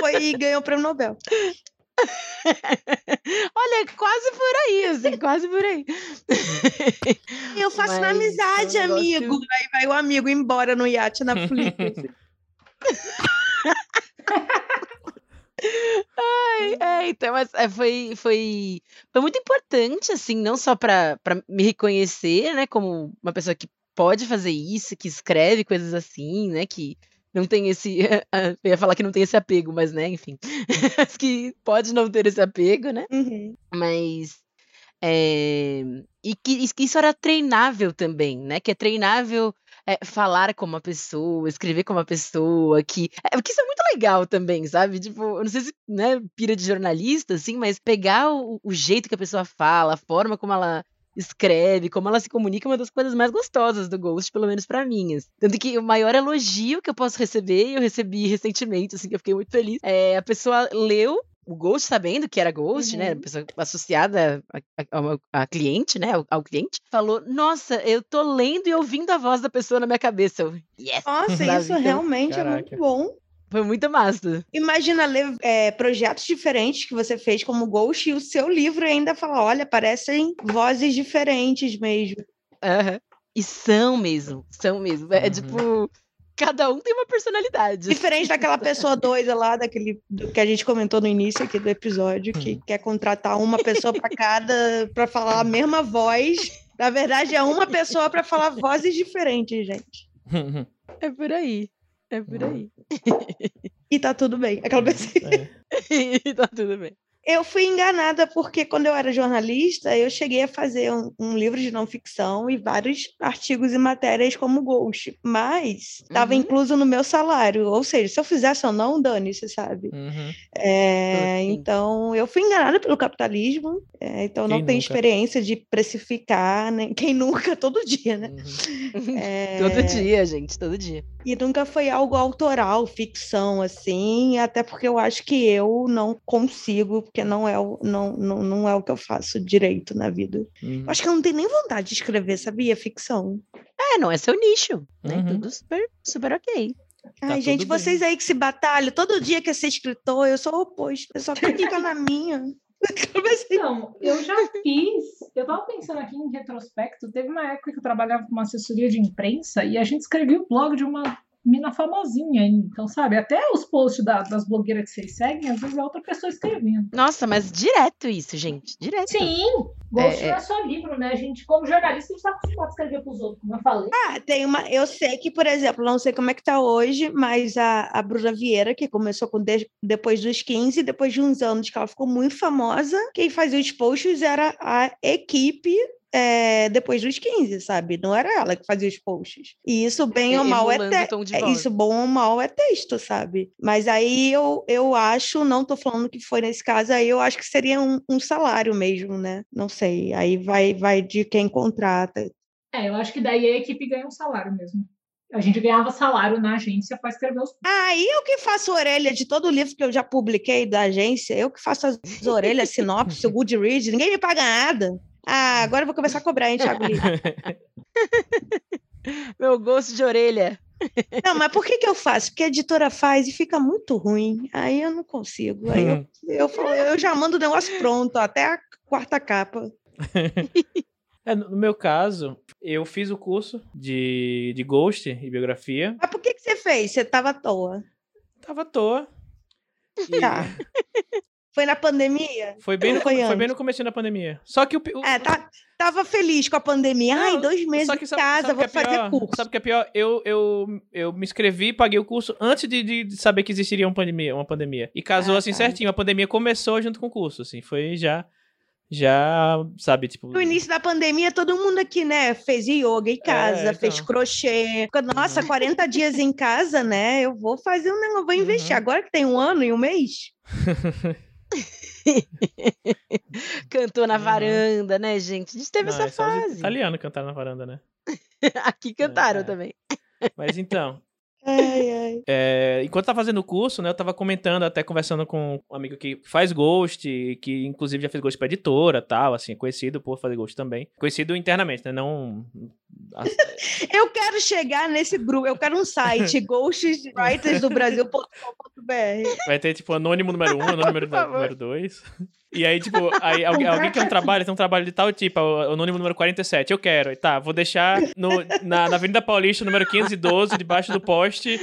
foi e ganhou o prêmio Nobel. Olha, quase por aí, assim, quase por aí. Eu faço Mas, na amizade, é um negócio... amigo. Aí vai o amigo embora no iate na Flip. Ai, é, então, mas é, foi, foi, foi muito importante, assim, não só para me reconhecer, né, como uma pessoa que pode fazer isso, que escreve coisas assim, né, que não tem esse. Eu ia falar que não tem esse apego, mas, né, enfim. que pode não ter esse apego, né? Uhum. Mas. É, e que, que isso era treinável também, né? Que é treinável é, falar como uma pessoa, escrever como uma pessoa, que, é, que isso é muito legal também, sabe? Tipo, eu não sei se, né, pira de jornalista, assim, mas pegar o, o jeito que a pessoa fala, a forma como ela escreve, como ela se comunica, é uma das coisas mais gostosas do Ghost, pelo menos para mim. Assim. Tanto que o maior elogio que eu posso receber, eu recebi recentemente, assim, que eu fiquei muito feliz, é a pessoa leu o Ghost sabendo que era Ghost, né, uhum. né? Pessoa associada a, a, a, a cliente, né? Ao, ao, cliente, falou: Nossa, eu tô lendo e ouvindo a voz da pessoa na minha cabeça. Eu, yes! Nossa, Sabe? isso então, realmente caraca. é muito bom. Foi muito massa. Imagina ler é, projetos diferentes que você fez como Ghost e o seu livro ainda fala: olha, parecem vozes diferentes mesmo. Uhum. E são mesmo, são mesmo. É uhum. tipo cada um tem uma personalidade. Diferente daquela pessoa doida lá, daquele do que a gente comentou no início aqui do episódio, que hum. quer contratar uma pessoa para cada para falar a mesma voz. Na verdade, é uma pessoa para falar vozes diferentes, gente. É por aí. É por aí. E tá tudo bem. Aquela pessoa. É. e tá tudo bem. Eu fui enganada porque quando eu era jornalista, eu cheguei a fazer um, um livro de não ficção e vários artigos e matérias como Ghost, mas estava uhum. incluso no meu salário. Ou seja, se eu fizesse ou não, dane-se, sabe? Uhum. É, então, eu fui enganada pelo capitalismo, é, então Quem não tenho experiência de precificar, né? Quem nunca, todo dia, né? Uhum. É... todo dia, gente, todo dia. E nunca foi algo autoral, ficção, assim, até porque eu acho que eu não consigo porque não é o, não, não, não é o que eu faço direito na vida. Uhum. Acho que eu não tenho nem vontade de escrever, sabia? Ficção. É, não é seu nicho, né? Uhum. Tudo super, super ok. Ai, tá gente, vocês aí que se batalham, todo dia quer ser escritor, eu sou o oposto, eu só quero ficar na minha. Não, eu já fiz. Eu tava pensando aqui em retrospecto. Teve uma época que eu trabalhava com uma assessoria de imprensa e a gente escrevia o blog de uma mina famosinha aí. Então, sabe, até os posts da, das blogueiras que vocês seguem, às vezes é outra pessoa escrevendo. Nossa, mas direto isso, gente. Direto. Sim. Ghost é, não é, é só livro, né? A gente, como jornalista, a gente tá acostumado a escrever pros outros, como eu falei. Ah, tem uma. Eu sei que, por exemplo, não sei como é que tá hoje, mas a, a Bruna Vieira, que começou com de, depois dos 15, depois de uns anos que ela ficou muito famosa, quem fazia os posts era a equipe é, depois dos 15, sabe? Não era ela que fazia os posts. E isso, bem ou mal, é, te... é isso, bom ou mal, é texto, sabe? Mas aí eu, eu acho, não tô falando que foi nesse caso, aí eu acho que seria um, um salário mesmo, né? Não sei. Aí vai, vai de quem contrata. É, eu acho que daí a equipe ganha um salário mesmo. A gente ganhava salário na agência para escrever os. Aí eu que faço orelha de todo livro que eu já publiquei da agência, eu que faço as orelhas, sinopse, o Goodreads, ninguém me paga nada. Ah, agora eu vou começar a cobrar, hein, Thiago Lee? Meu gosto de orelha. Não, mas por que, que eu faço? Porque a editora faz e fica muito ruim. Aí eu não consigo. Aí eu, eu, falo- eu já mando o negócio pronto, até a quarta capa. É, no meu caso, eu fiz o curso de, de Ghost e biografia. Mas por que, que você fez? Você tava à toa. Tava à toa. E Tá. Foi na pandemia? Foi bem, no, Foi foi bem no começo da pandemia. Só que o, o, É, tá, tava feliz com a pandemia. Ai, Não, dois meses só que em sabe- casa, sabe vou é fazer pior? curso. Sabe o que é pior? Eu, eu, eu me inscrevi, paguei o curso antes de, de- de saber que existiria uma pandemia, uma pandemia. E casou Ah, assim tá. certinho. A pandemia começou junto com o curso, assim. Foi já, já, sabe, tipo... No início da pandemia, todo mundo aqui, né, fez yoga em casa, então. fez crochê. Nossa, 40 dias em casa, né? Eu vou fazer um negócio, vou investir. Uhum. Agora que tem um ano e um mês. Cantou na Uhum. varanda, né, gente? A gente teve Não, essa é fase. italianos cantaram na varanda, né? Aqui cantaram É. também. Mas então, Ai, ai. É, enquanto eu tava fazendo o curso, né, eu tava comentando, até conversando com um amigo que faz Ghost, que inclusive já fez Ghost pra editora tal, assim, conhecido por fazer Ghost também. Conhecido internamente, né, não... Eu quero chegar nesse grupo, eu quero um site, ghostwritersdobrasil.com.br. Vai ter, tipo, anônimo número um, anônimo número, dois. E aí, tipo, aí, alguém, alguém quer um trabalho, tem um trabalho de tal tipo, o anônimo número 47, eu quero. E tá, vou deixar no, na, na Avenida Paulista, número 512, debaixo do poste,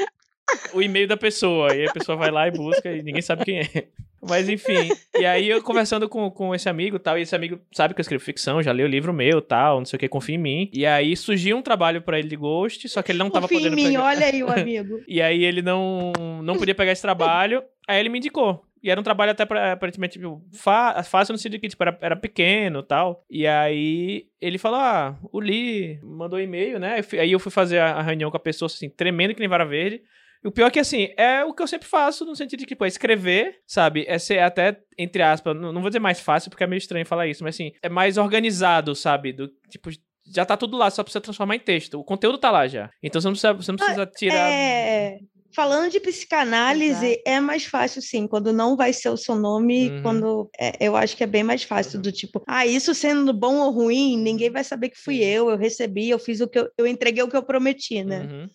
o e-mail da pessoa. E a pessoa vai lá e busca e ninguém sabe quem é. Mas enfim, e aí eu conversando com, com esse amigo tal, e esse amigo sabe que eu escrevo ficção, já leu o livro meu tal, não sei o que, confia em mim. E aí surgiu um trabalho pra ele de Ghost, só que ele não tava Confia em podendo mim, pegar. olha aí o amigo. E aí ele não, não podia pegar esse trabalho, aí ele me indicou. E era um trabalho até pra- aparentemente tipo, fácil no sentido que tipo, era, era pequeno e tal. E aí ele falou: Ah, o Lee mandou e-mail, né? Aí eu fui fazer a reunião com a pessoa, assim, tremendo que nem vara verde. O pior é que, assim, é o que eu sempre faço, no sentido de que, tipo, é escrever, sabe? É ser até, entre aspas, não, não vou dizer mais fácil, porque é meio estranho falar isso, mas, assim, é mais organizado, sabe? Do, tipo, já tá tudo lá, só precisa transformar em texto. O conteúdo tá lá já. Então você não precisa, você não precisa tirar... É, falando de psicanálise, é mais fácil, sim, quando não vai ser o seu nome, Uhum. quando é, eu acho que é bem mais fácil, do tipo, ah, isso sendo bom ou ruim, ninguém vai saber que fui eu, eu recebi, eu fiz o que eu, eu entreguei o que eu prometi, né? Uhum.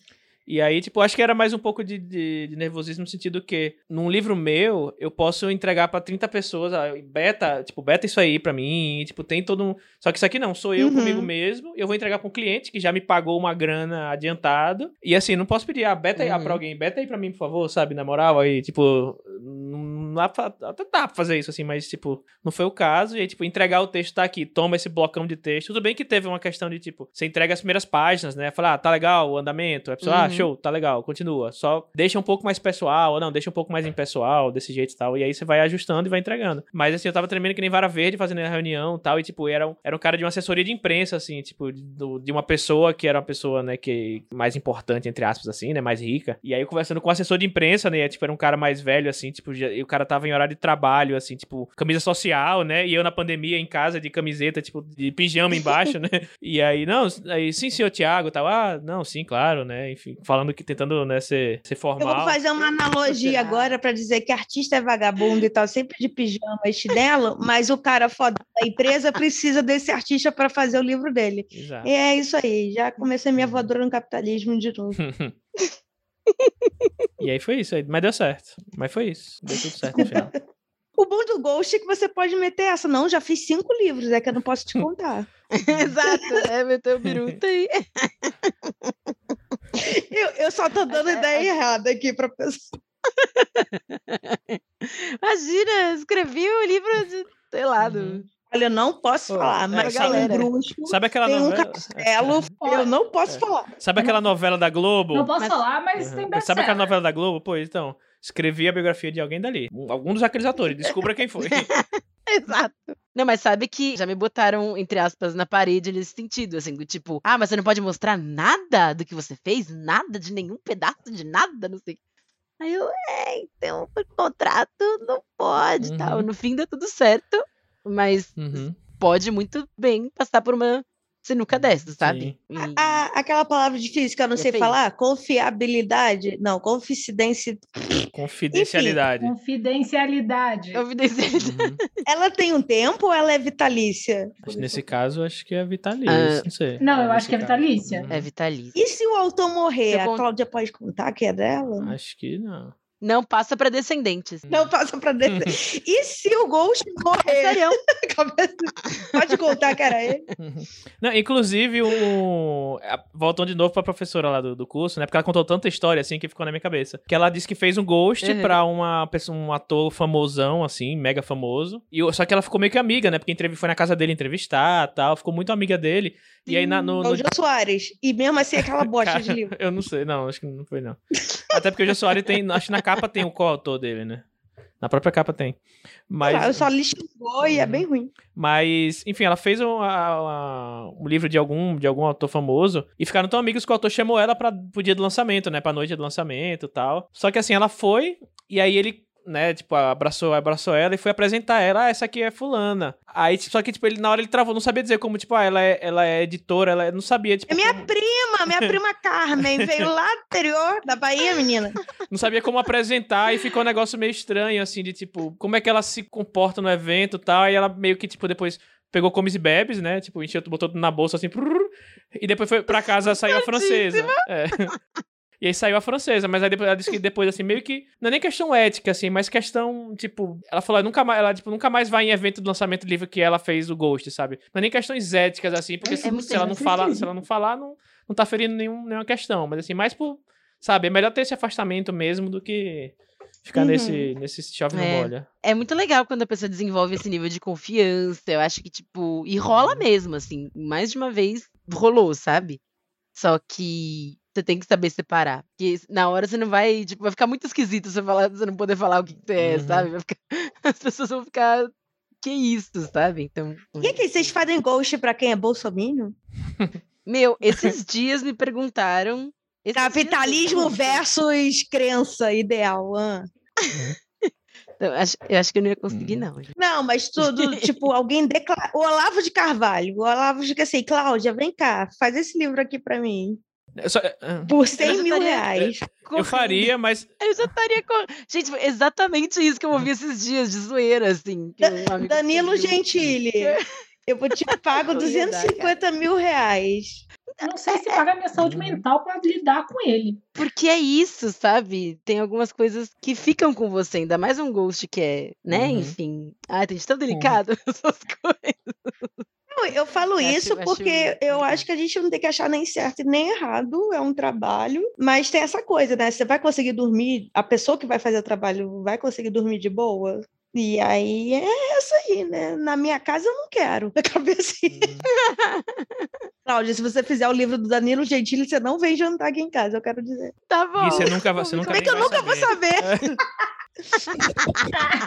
E aí, tipo, acho que era mais um pouco de, de, de nervosismo no sentido que, num livro meu, eu posso entregar pra 30 pessoas, ah, beta, tipo, beta isso aí pra mim, e, tipo, tem todo um... Só que isso aqui não, sou eu Uhum. comigo mesmo, eu vou entregar pra um cliente que já me pagou uma grana adiantado, e assim, não posso pedir, ah, beta aí ah, Uhum. pra alguém, beta aí pra mim, por favor, sabe, na moral, aí, tipo, não dá pra, até dá pra fazer isso, assim, mas, tipo, não foi o caso, e aí, tipo, entregar o texto tá aqui, toma esse blocão de texto, tudo bem que teve uma questão de, tipo, você entrega as primeiras páginas, né, falar, ah, tá legal o andamento, a pessoa, ah, Uhum. Show, tá legal, continua, só deixa um pouco mais pessoal, ou não, deixa um pouco mais impessoal, desse jeito e tal, e aí você vai ajustando e vai entregando. Mas, assim, eu tava tremendo que nem vara verde, fazendo a reunião e tal, e, tipo, era um, era um cara de uma assessoria de imprensa, assim, tipo, do- de uma pessoa que era uma pessoa, né, que mais importante, entre aspas, assim, né, mais rica, e aí eu conversando com o assessor de imprensa, né, tipo, era um cara mais velho, assim, tipo, já- e o cara tava em horário de trabalho, assim, tipo, camisa social, né, e eu na pandemia em casa de camiseta, tipo, de pijama embaixo, né, e aí, não, aí, sim, senhor Tiago, tal, ah, não, sim, claro, né, enfim, falando que, tentando, né, ser, ser Eu formal. vou fazer uma analogia agora para dizer que artista é vagabundo e tal, sempre de pijama e chinelo, mas o cara foda da empresa precisa desse artista para fazer o livro dele. Exato. E é isso aí, já comecei minha Uhum. voadora no capitalismo de novo. E aí foi isso aí, mas deu certo. Mas foi isso, deu tudo certo no final. O bom do Ghost é que você pode meter essa. Não, já fiz cinco livros, é que eu não posso te contar. Exato, é meteu o biruta aí. Eu, eu só tô dando É, ideia errada aqui pra pessoa. Imagina, escrevi o livro de, sei lá, do... Uhum. Olha, eu não posso Pô, falar, é, mas sabe- tem um brusco, Sabe aquela tem um novela? castelo, eu não posso É. falar. Sabe aquela novela da Globo? Não posso Mas- falar, mas Uhum. tem Sabe aquela novela da Globo? Pois então, escrevi a biografia de alguém dali. Um- Algum dos aqueles atores, descubra quem foi. Exato. Não, mas sabe que já me botaram, entre aspas, na parede nesse sentido, assim, do tipo, ah, mas você não pode mostrar nada do que você fez? Nada, de nenhum pedaço de nada, não sei. Aí eu, é, então, por contrato, não pode, Uhum. tal. No fim deu tudo certo, mas Uhum. pode muito bem passar por uma sinuca dessa, sabe? Sim. E- A- aquela palavra difícil que eu não sei falar, confiabilidade, não, conficidência. Confidencialidade. Confidencialidade. Confidencialidade. Uhum. Ela tem um tempo ou ela é vitalícia? Mas Nesse caso, acho que é vitalício, Ah. não sei. Não, eu Nesse acho que é caso. vitalícia. Uhum. É vitalício. E se o autor morrer, Eu a con- Cláudia pode contar que é dela? Acho que não. Não passa pra descendentes. Não passa pra dentro. e se o Ghost morrer? Sério? pode contar que era ele? Não, inclusive, o... a- voltando de novo pra professora lá do, do curso, né? Porque ela contou tanta história, assim, que ficou na minha cabeça. Que ela disse que fez um ghost Uhum. pra uma pessoa, um ator famosão, assim, mega famoso. E, só que ela ficou meio que amiga, né? Porque foi na casa dele entrevistar tal. Ficou muito amiga dele. E aí, na, no, É no- o Jô Soares. E mesmo assim, aquela bosta de livro. Eu não sei, não, acho que não foi, não. Até porque o Jô Soares tem. Acho que na capa tem o coautor dele, né? Na própria capa tem. Mas. Eu só li xingou e é bem ruim. Mas, enfim, ela fez um, a- um livro de algum, de algum autor famoso e ficaram tão amigos que o autor chamou ela para pro dia do lançamento, né? Pra noite do lançamento e tal. Só que assim, ela foi e aí ele, né, tipo, abraçou, abraçou ela e foi apresentar ela, ah, essa aqui é fulana. Aí, tipo, só que, tipo, ele na hora ele travou, não sabia dizer como, tipo, ah, ela é, ela é editora, ela é- não sabia, tipo, É minha como- prima, minha prima Carmen. Veio lá do interior da Bahia, menina. não sabia como apresentar e ficou um negócio meio estranho, assim, de tipo, como é que ela se comporta no evento e tal. E ela meio que, tipo, depois pegou comes e bebes, né? Tipo, encheu, botou tudo na bolsa assim, prrr, e depois foi pra casa, saiu a francesa. É. E aí saiu a francesa, mas aí depois, ela disse que depois, assim, meio que. Não é nem questão ética, assim, mas questão, tipo. Ela falou, nunca mais, ela, tipo, nunca mais vai em evento do lançamento do livro que ela fez o Ghost, sabe? Não é nem questões éticas, assim, porque É se, muito se ela não faz fala, sentido. se ela não falar, não, não tá ferindo nenhum, nenhuma questão. Mas assim, mais por. Sabe, é melhor ter esse afastamento mesmo do que ficar Uhum. nesse, nesse chove não É. molha. É muito legal quando a pessoa desenvolve esse nível de confiança. Eu acho que, tipo, e rola mesmo, assim. Mais de uma vez rolou, sabe? Só que você tem que saber separar. Porque na hora você não vai, tipo, vai ficar muito esquisito você, falar, você não poder falar o que, que é, Uhum. sabe? Ficar- as pessoas vão ficar. Que isso, sabe? Então. E aqui, vocês fazem ghost pra quem é bolsominion? Meu, esses dias me perguntaram. dias Capitalismo mesmo- versus crença ideal. ah. Então, acho- eu acho que eu não ia conseguir, Hum. não. Não, mas tudo, tipo, alguém declara. O Olavo de Carvalho. O Olavo fica assim, Cláudia, vem cá, faz esse livro aqui pra mim. Eu, só- ah, Por 100 já mil reais. eu Correndo. faria, mas. Eu já estaria com. Gente, foi exatamente isso que eu ouvi esses dias de zoeira, assim. que um amigo Danilo escreveu. Gentili. Eu vou te pago Eu ia dar, 250 mil reais. Não sei se paga a minha saúde mental pra lidar com ele. Porque é isso, sabe? Tem algumas coisas que ficam com você, ainda mais um ghost que é, né? Uhum. Enfim. Ah, tem tão delicado essas coisas. Não, eu falo isso porque eu legal. acho que a gente não tem que achar nem certo e nem errado, é um trabalho, mas tem essa coisa, né? Você vai conseguir dormir, a pessoa que vai fazer o trabalho vai conseguir dormir de boa? E aí é isso aí, né? Na minha casa eu não quero. Na cabeça. Cláudia, se você fizer o livro do Danilo Gentili, você não vem jantar aqui em casa, eu quero dizer. Tá bom. E você nunca, vai- você nunca Como é que eu nunca vou saber?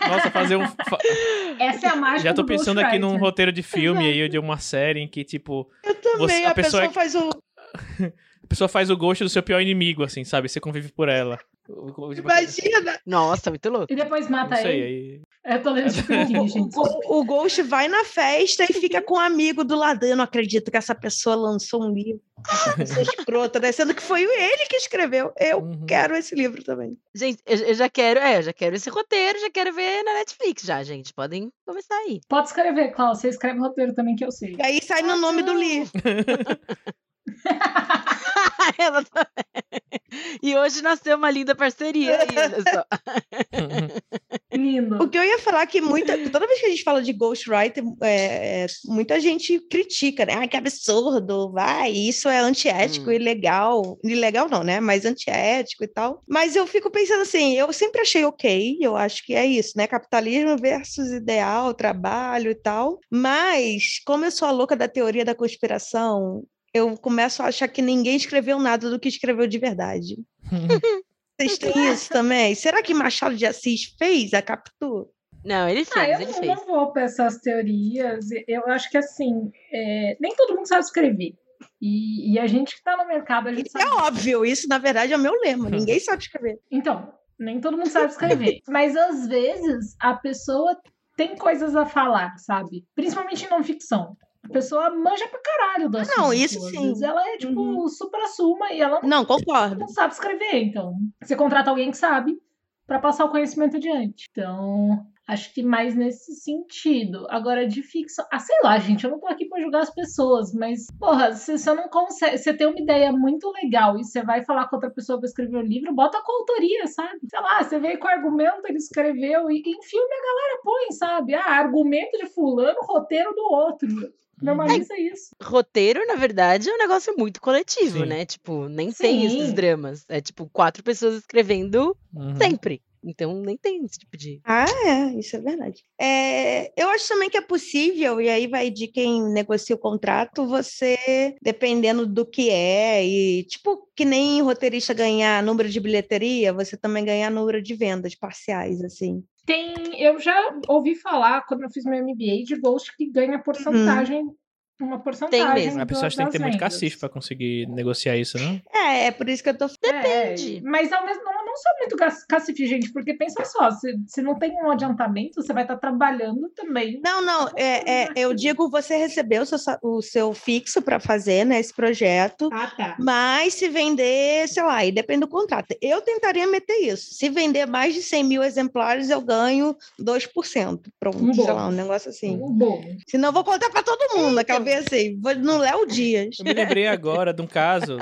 Nossa, fazer um. fa- Essa é a mágica Já tô do pensando aqui num roteiro de filme aí, de uma série em que, tipo, Eu também, Você- a a, pessoa, pessoa é- faz o. a pessoa faz o gosto do seu pior inimigo, assim, sabe? Você convive por ela. Tipo, Imagina! Nossa, muito louco. E depois Não mata sei, ele. aí. Eu tô lendo tipo aqui, gente. O, o Ghost vai na festa e fica com um amigo do lado. Eu não acredito que essa pessoa lançou um livro. Essa pessoa escrota, né? Sendo que foi ele que escreveu. Eu Uhum. quero esse livro também. Gente, eu, eu já quero, é, eu já quero esse roteiro, já quero ver na Netflix já, gente. Podem começar aí. Pode escrever, Klaus. Você escreve roteiro também que eu sei. E aí sai no nome do livro. Ela também. E hoje nasceu uma linda parceria aí, olha só. Lindo. O que eu ia falar é que muita, toda vez que a gente fala de ghostwriter, é, é, muita gente critica, né? Ai, que absurdo, vai, isso é antiético, Hum. ilegal. Ilegal não, né? Mas antiético e tal. Mas eu fico pensando assim, eu sempre achei ok, eu acho que é isso, né? Capitalismo versus ideal, trabalho e tal. Mas, como eu sou a louca da teoria da conspiração, eu começo a achar que ninguém escreveu nada do que escreveu de verdade. Vocês têm isso também? Será que Machado de Assis fez a Capitu? Não, ele Ah, fez, eu ele não, fez. não vou para essas teorias. Eu acho que assim, é, nem todo mundo sabe escrever. E, e a gente que tá no mercado, a gente Isso sabe. é óbvio, isso na verdade é o meu lema. Ninguém sabe escrever. Então, nem todo mundo sabe escrever. Mas às vezes a pessoa tem coisas a falar, sabe? Principalmente em não ficção. A pessoa manja pra caralho do Ah, não, isso Às sim. vezes ela é, tipo, Uhum. super assuma e ela não, Não, concordo. não sabe escrever. Então, você contrata alguém que sabe pra passar o conhecimento adiante. Então, acho que mais nesse sentido. Agora, de ficção. Ah, sei lá, gente, eu não tô aqui pra julgar as pessoas, mas, porra, se você não consegue. Você tem uma ideia muito legal e você vai falar com outra pessoa pra escrever o livro, bota com autoria, sabe? Sei lá, você veio com argumento, ele escreveu, e em filme a galera põe, sabe? Ah, argumento de fulano, roteiro do outro. Normaliza isso. Roteiro, na verdade, é um negócio muito coletivo, Sim. né? Tipo, nem tem esses Sim. dramas. É tipo quatro pessoas escrevendo Uhum. sempre. Então nem tem esse tipo de. Ah, é, isso é verdade. É, eu acho também que é possível, e aí vai de quem negocia o contrato, você, dependendo do que é, e tipo, que nem roteirista ganhar número de bilheteria, você também ganhar número de vendas parciais, assim. Tem, eu já ouvi falar quando eu fiz meu MBA de Ghost que ganha porcentagem, uma porcentagem. mesmo. A do- pessoa tem que ter muito vendas. cacife pra conseguir negociar isso, não? É, é por isso que eu tô. Depende. É, mas ao mesmo não, não sou muito gas- cacife, gente, porque pensa só, se, se não tem um adiantamento, você vai estar trabalhando também. Não, não, é, é, eu digo, você recebeu o seu, o seu fixo para fazer, né, esse projeto. Ah, tá. Mas se vender, sei lá, e depende do contrato. Eu tentaria meter isso. Se vender mais de 100 mil exemplares, eu ganho 2%. Pronto, Um sei lá, um negócio assim. Um bom. Senão eu vou contar para todo mundo, aquela vez assim, vou no Léo Dias. Eu me lembrei agora de um caso,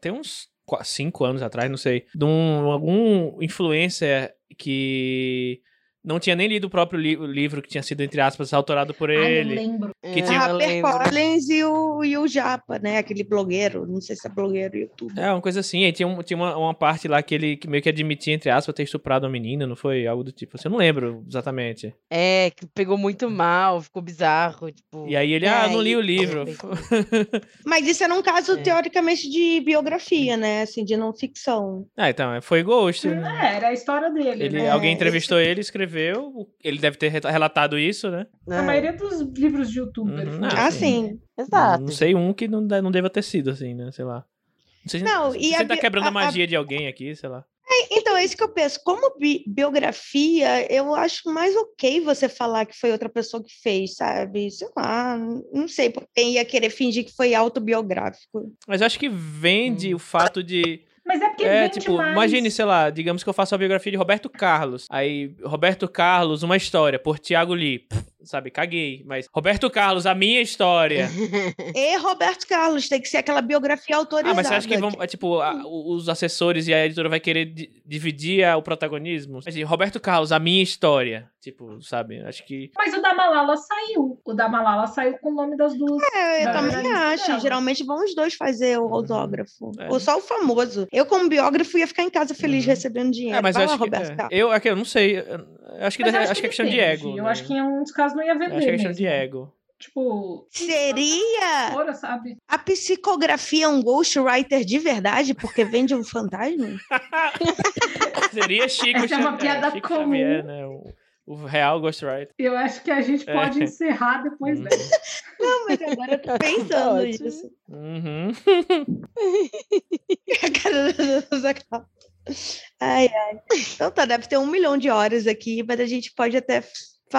tem uns cinco anos atrás, não sei, de um, algum influencer que não tinha nem lido o próprio li- o livro que tinha sido, entre aspas, autorado por Ah, eu ele. lembro. Que É, tinha- A eu Harper. Collins e o, e o Japa, né? Aquele blogueiro, não sei se é blogueiro YouTube. É, uma coisa assim. Aí tinha, um- tinha uma, uma parte lá que ele que meio que admitia, entre aspas, ter estuprado uma menina, não foi? Algo do tipo. Assim, eu não lembro exatamente. É, que pegou muito mal, ficou bizarro. Tipo, E aí ele, É, ah, não li o e- livro. Mas isso era um caso, É. teoricamente, de biografia, né? Assim, de não ficção. ah, então, foi Ghost. né? É, era a história dele. Ele, né? alguém É, entrevistou ele, escreveu. Ele deve ter re- relatado isso, né? A maioria dos livros de youtuber. Uhum, Ah, Ah, assim. sim. Exato. Não sei um que não, não deva ter sido, assim, né? Sei lá. Não sei se Não, se e você a tá quebrando a, a- a- magia de alguém aqui, sei lá. Então, é isso que eu penso. Como bi- biografia, eu acho mais ok você falar que foi outra pessoa que fez, sabe? Sei lá, não sei por quem ia querer fingir que foi autobiográfico. Mas eu acho que vende o fato de. Mas é porque É, tipo, mais. imagine, sei lá, digamos que eu faço a biografia de Roberto Carlos. Aí, Roberto Carlos, uma história, por Tiago Lee. Pff, Sabe, caguei. Mas, Roberto Carlos, a minha história. E Roberto Carlos, tem que ser aquela biografia autorizada. Ah, mas você acha que vão, é, tipo, a- os assessores e a editora vai querer di- dividir a- o protagonismo? Assim, Roberto Carlos, a minha história. Tipo, sabe? Acho que. Mas o da Malala saiu. O da Malala saiu com o nome das duas. É, eu da também acho. dela. Geralmente vão os dois fazer o Uhum. autógrafo. É. Ou só o famoso. Eu, como biógrafo, ia ficar em casa feliz Uhum. recebendo dinheiro. É, mas Vai eu lá, acho que. Roberto é, Carlos. eu, aqui, eu não sei. eu- acho que, eu acho que é questão de ego. Eu né? acho que em alguns casos não ia Eu vender. acho que é questão mesmo. de ego. Tipo, Seria fora, sabe? a psicografia um ghostwriter de verdade, porque vende um fantasma? Seria Chico Essa é uma Xavier, piada Chico comum. Xavier, né? O, o real Ghostwriter. Eu acho que a gente É. pode encerrar depois Uhum. dessa. Não, mas agora eu tô pensando nisso. Uhum. A cara. Ai, ai. Então tá, deve ter um milhão de horas aqui, mas a gente pode até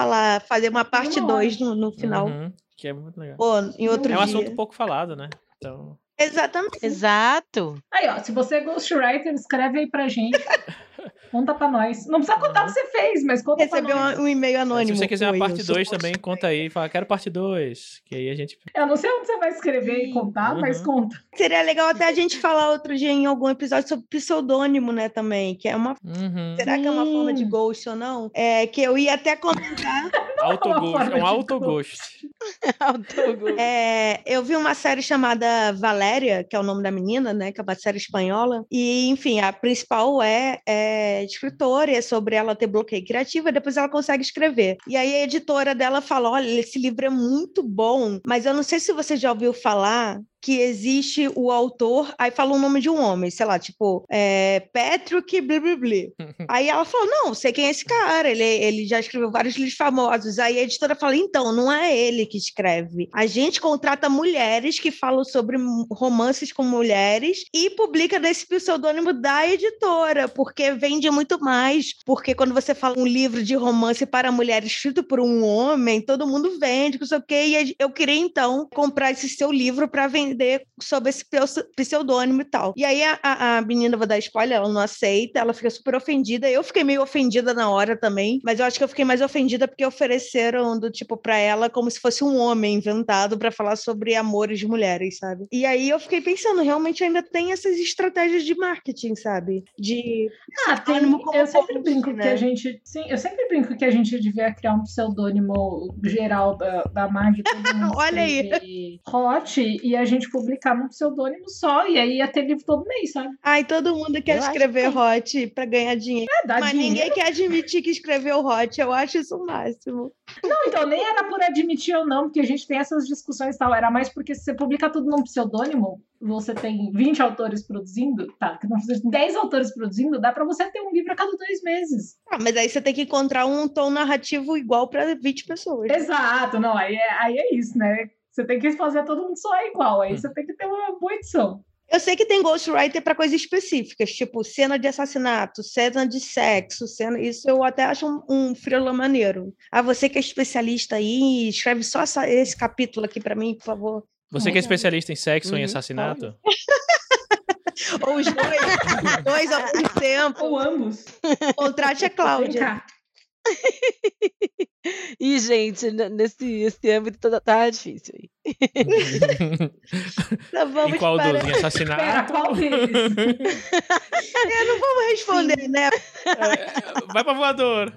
falar, fazer uma parte Uma hora. 2 no, no final. Uhum. Que é muito legal. Ou em outro É um dia. assunto pouco falado, né? Então. Exatamente. Exato. Aí, ó, se você é ghostwriter, escreve aí pra gente. Conta pra nós. Não precisa contar o que você fez, mas conta Recebeu pra nós. um, um e-mail anônimo. se você quiser uma parte isso. 2 também, conta aí. Fala, quero parte 2. Que aí a gente. Eu não sei onde você vai escrever e Sim. contar, mas Uhum. conta. Seria legal até a gente falar outro dia em algum episódio sobre pseudomônimo, né, também, que é uma... Uhum. Será que é uma forma de Sim. ghost ou não? É, que eu ia até comentar... Autoghost. forma É um autoghost. Autogol. É, eu vi uma série chamada Valéria, que é o nome da menina, né? Que é uma série espanhola. E, enfim, a principal é, é escritora, e é sobre ela ter bloqueio criativo, e depois ela consegue escrever. E aí a editora dela fala: olha, esse livro é muito bom, mas eu não sei se você já ouviu falar que existe o autor, aí fala o nome de um homem, sei lá, tipo, é, Patrick blá. aí ela falou: não, sei quem é esse cara, ele, ele já escreveu vários livros famosos. Aí a editora fala: então, não é ele que escreve. A gente contrata mulheres que falam sobre romances com mulheres e publica nesse pseudônimo da editora, porque vende muito mais. Porque quando você fala um livro de romance para mulher escrito por um homem, todo mundo vende, não sei o quê. E eu queria, então, comprar esse seu livro para vender sob esse pseudônimo e tal. E aí a, a, menina, vou dar spoiler, ela não aceita, ela fica super ofendida. Eu fiquei meio ofendida na hora também, mas eu acho que eu fiquei mais ofendida porque ofereceram do tipo para ela como se fosse um homem inventado para falar sobre amores de mulheres, sabe? E aí eu fiquei pensando, realmente ainda tem essas estratégias de marketing, sabe? De ah, tem, eu sempre brinco né? que a gente, sim, eu sempre brinco que a gente devia criar um pseudônimo geral da, da Mag, Olha aí. Hot e a gente publicar num pseudônimo só e aí ia ter livro todo mês, sabe? Ai, todo mundo quer eu escrever que... hot para ganhar dinheiro. É, Mas dinheiro. ninguém quer admitir que escreveu hot. Eu acho isso o máximo. Não, então nem era por admitir ou não, porque a gente tem essas discussões e tal. Era mais porque se você publica tudo num pseudônimo, você tem 20 autores produzindo, tá? Que não 10 autores produzindo, dá para você ter um livro a cada dois meses. Ah, mas aí você tem que encontrar um tom narrativo igual para 20 pessoas. Exato, não, aí é, aí é isso, né? Você tem que fazer todo mundo só igual, aí hum. você tem que ter uma boa edição. Eu sei que tem ghostwriter para coisas específicas, tipo cena de assassinato, cena de sexo, cena. Isso eu até acho um, um frila maneiro. Ah, você que é especialista aí, escreve só essa, esse capítulo aqui para mim, por favor. Você que é especialista em sexo uhum. ou em assassinato? ou os dois, dois ao mesmo tempo. Ou ambos. Contrate a Cláudia. E, gente, nesse esse âmbito tá, tá difícil aí. então, vamos em qual para... dos? Em assassinato? Pera, qual deles? é, não vamos responder, Sim. né? É, vai pra voador.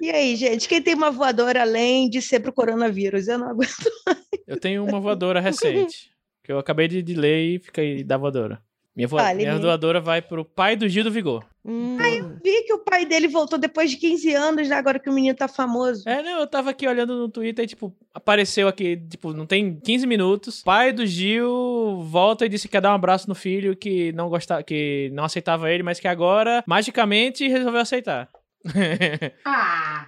E aí, gente, quem tem uma voadora além de ser pro coronavírus? Eu não aguento mais. Eu tenho uma voadora recente, que eu acabei de, de ler e fica aí da voadora. Minha, vo... Vale, minha doadora vai pro pai do Gil do Vigor. Hum. Ah, eu vi que o pai dele voltou depois de 15 anos, né? Agora que o menino tá famoso. É, não, eu tava aqui olhando no Twitter e, tipo, apareceu aqui, tipo, não tem 15 minutos. Pai do Gil volta e disse que quer dar um abraço no filho que não gostava, que não aceitava ele, mas que agora, magicamente, resolveu aceitar. ah!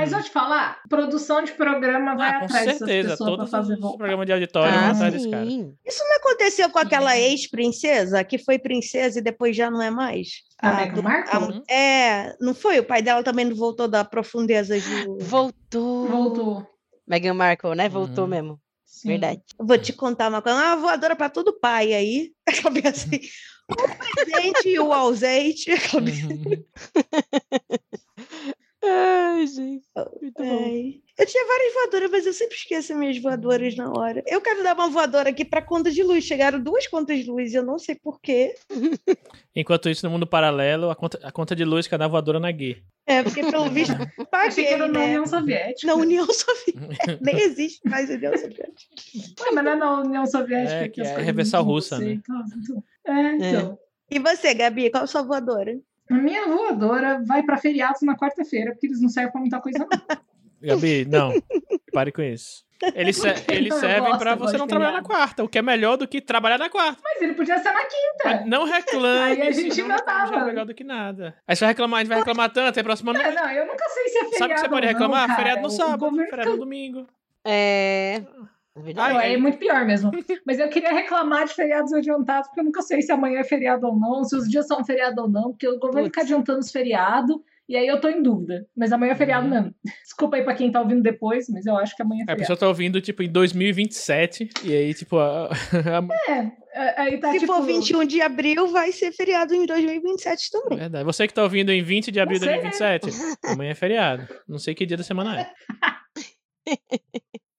Mas vou te falar, produção de programa vai ah, atrás certeza, dessas pessoas pra fazer voltar. programa de auditório ah, atrás desse cara. Isso não aconteceu com aquela ex-princesa, que foi princesa e depois já não é mais? A, a Meghan Markle? A, é, não foi? O pai dela também não voltou da profundeza de... Voltou. Voltou. Meghan Markle, né? Voltou uhum. mesmo. Sim. Verdade. Vou te contar uma coisa. Uma voadora pra todo pai aí. Assim, o presente e o ausente. Uhum. Ai, gente. Muito Ai. Eu tinha várias voadoras, mas eu sempre esqueço minhas voadoras na hora. Eu quero dar uma voadora aqui para conta de luz. Chegaram duas contas de luz, eu não sei porquê. Enquanto isso, no mundo paralelo, a conta, a conta de luz cada voadora na Gui. É, porque pelo visto paguei, né? na União Soviética. Na União Soviética. Nem existe mais União Soviética. Ué, mas não é na União Soviética é, que, que é reversal russa, né? É, então. É. E você, Gabi, qual a sua voadora? A minha voadora vai para feriados na quarta-feira, porque eles não servem para muita coisa, não. Gabi, não. Pare com isso. Eles, se, eles servem para você não trabalhar na quarta, o que é melhor do que trabalhar na quarta. Mas ele podia ser na quinta. Mas não reclame. Aí a gente não tava. É melhor do que nada. Aí você vai reclamar, a gente vai reclamar tanto, aí próxima noite. Não, eu nunca sei se é feriado. Sabe que você pode reclamar? Não, feriado no sábado, feriado no domingo. É. Ah, é muito pior mesmo. Mas eu queria reclamar de feriados adiantados, porque eu nunca sei se amanhã é feriado ou não, se os dias são feriado ou não, porque o governo fica adiantando os feriados, e aí eu tô em dúvida. Mas amanhã é feriado uhum. mesmo. Desculpa aí pra quem tá ouvindo depois, mas eu acho que amanhã é feriado. É, a pessoa tá ouvindo, tipo, em 2027, e aí, tipo... A... é, aí tá, Se tipo... for 21 de abril, vai ser feriado em 2027 também. Verdade. Você que tá ouvindo em 20 de abril de 2027, né? amanhã é feriado. Não sei que dia da semana é.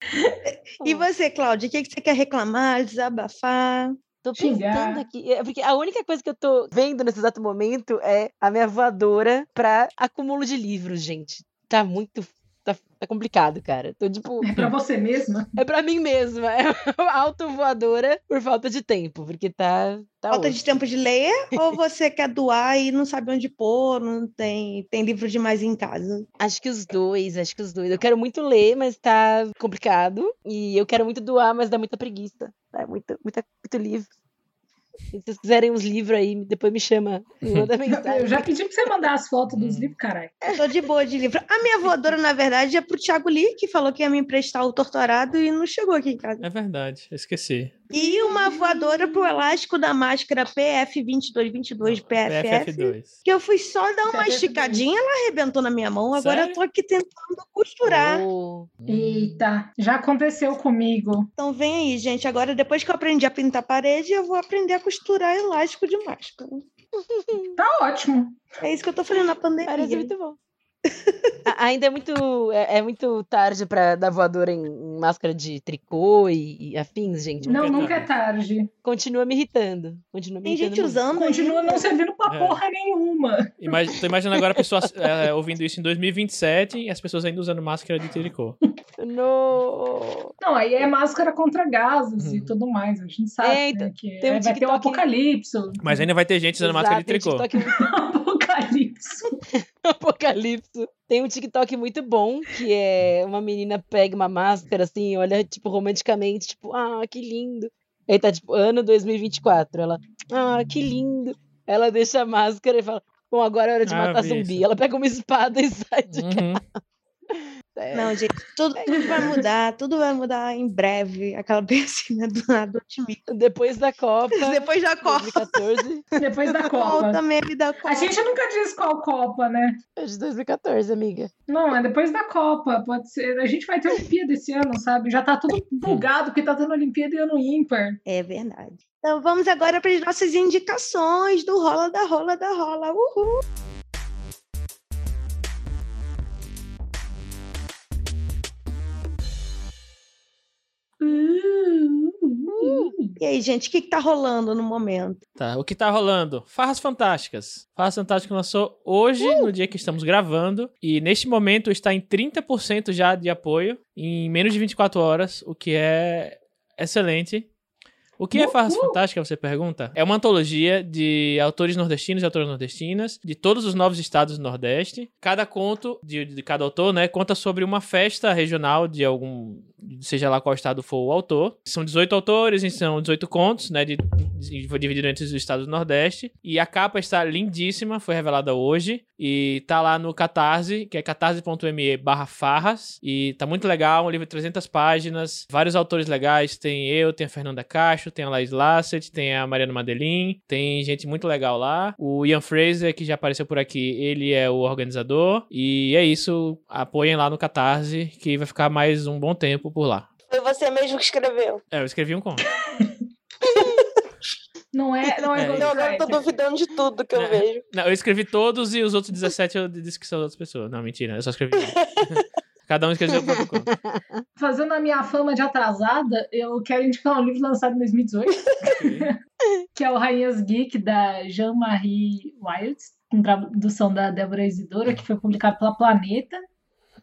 E você, Cláudia, o que, que você quer reclamar, desabafar? Tô pensando aqui. É, porque a única coisa que eu tô vendo nesse exato momento é a minha voadora pra acúmulo de livros, gente. Tá muito tá, tá complicado, cara. Tô tipo. É pra você mesma? É pra mim mesma. É autovoadora por falta de tempo, porque tá. tá Falta osso. de tempo de ler ou você quer doar e não sabe onde pôr, não tem, tem livro demais em casa? Acho que os dois, acho que os dois. Eu quero muito ler, mas tá complicado. E eu quero muito doar, mas dá muita preguiça. É muito, muita, muito livro. Se vocês quiserem uns livros aí, depois me chama. Me manda mensagem. Eu já pedi pra você mandar as fotos dos Hum. livros, caralho. Eu tô de boa de livro. A minha voadora, na verdade, é pro Thiago Lee, que falou que ia me emprestar o torturado e não chegou aqui em casa. É verdade, esqueci. E uma voadora pro elástico da máscara PF2222 PFF. PFF2. Que eu fui só dar uma PFF2. esticadinha, ela arrebentou na minha mão. Agora Sério? eu tô aqui tentando costurar. Oh, Eita, já aconteceu comigo. Então vem aí, gente. Agora, depois que eu aprendi a pintar parede, eu vou aprender a costurar elástico de máscara. Tá ótimo. É isso que eu tô fazendo na pandemia. parece muito bom. Ainda é muito, é, é muito tarde pra dar voadora em, em máscara de tricô e, e afins, gente. Não, é nunca é tarde. Continua me irritando. Continua me Tem irritando gente muito. usando. Continua ainda. não servindo pra É. porra nenhuma. Imag... Tô imaginando agora pessoas é, ouvindo isso em 2027 e as pessoas ainda usando máscara de tricô. No... Não, aí é máscara contra gases Uhum. e tudo mais. A gente sabe É, né, que tem um é, vai ter um apocalipse. Mas ainda vai ter gente usando Exato, máscara de um tricô. Muito- apocalipse. Apocalipse. Tem um TikTok muito bom, que é uma menina pega uma máscara assim, olha, tipo, romanticamente, tipo, ah, que lindo. Aí tá, tipo, ano 2024. Ela, ah, que lindo. Ela deixa a máscara e fala, bom, agora é hora de Ah, matar zumbi. isso. Ela pega uma espada e sai de Uhum. É. Não, gente, tudo, tudo vai mudar, tudo vai mudar em breve. Aquela pensinha do nada otimista. Depois da Copa, Depois da Copa. 2014. Depois da Volta Copa. da Copa. A gente nunca diz qual Copa, né? É de 2014, amiga. Não, é depois da Copa. Pode ser. A gente vai ter Olimpíada esse ano, sabe? Já tá tudo bugado porque tá tendo Olimpíada e ano ímpar. É verdade. Então vamos agora para as nossas indicações do Rola da Rola da Rola. Uhul! E aí, gente, o que, que tá rolando no momento? Tá, o que tá rolando? Farras Fantásticas. Farras Fantásticas lançou hoje, Uh! no dia que estamos gravando, e neste momento está em 30% já de apoio, em menos de 24 horas, o que é excelente. O que é Farras Uhul! Fantásticas, você pergunta? É uma antologia de autores nordestinos e autoras nordestinas, de todos os novos estados do Nordeste. Cada conto de, de cada autor, né, conta sobre uma festa regional de algum, seja lá qual estado for o autor. São 18 autores, são 18 contos, né, de, de, dividido entre os estados do Nordeste. E a capa está lindíssima, foi revelada hoje. E tá lá no Catarse, que é catarse.me barra farras. E tá muito legal, um livro de 300 páginas, vários autores legais. Tem eu, tem a Fernanda Cacho, tem a Laís Lassett, tem a Mariana Madelin, tem gente muito legal lá. O Ian Fraser, que já apareceu por aqui, ele é o organizador. E é isso, apoiem lá no Catarse, que vai ficar mais um bom tempo por lá. Foi você mesmo que escreveu. É, eu escrevi um conto. Não é, não é, É, Não, agora eu tô duvidando de tudo que eu Não. vejo. Não, eu escrevi todos e os outros 17 eu disse que são outras pessoas. Não, mentira, eu só escrevi. um. Cada um escreveu o próprio conto. Fazendo a minha fama de atrasada, eu quero indicar um livro lançado em 2018, que é o Rainhas Geek, da Jean-Marie Wild, com tradução da Débora Isidora, que foi publicado pela Planeta.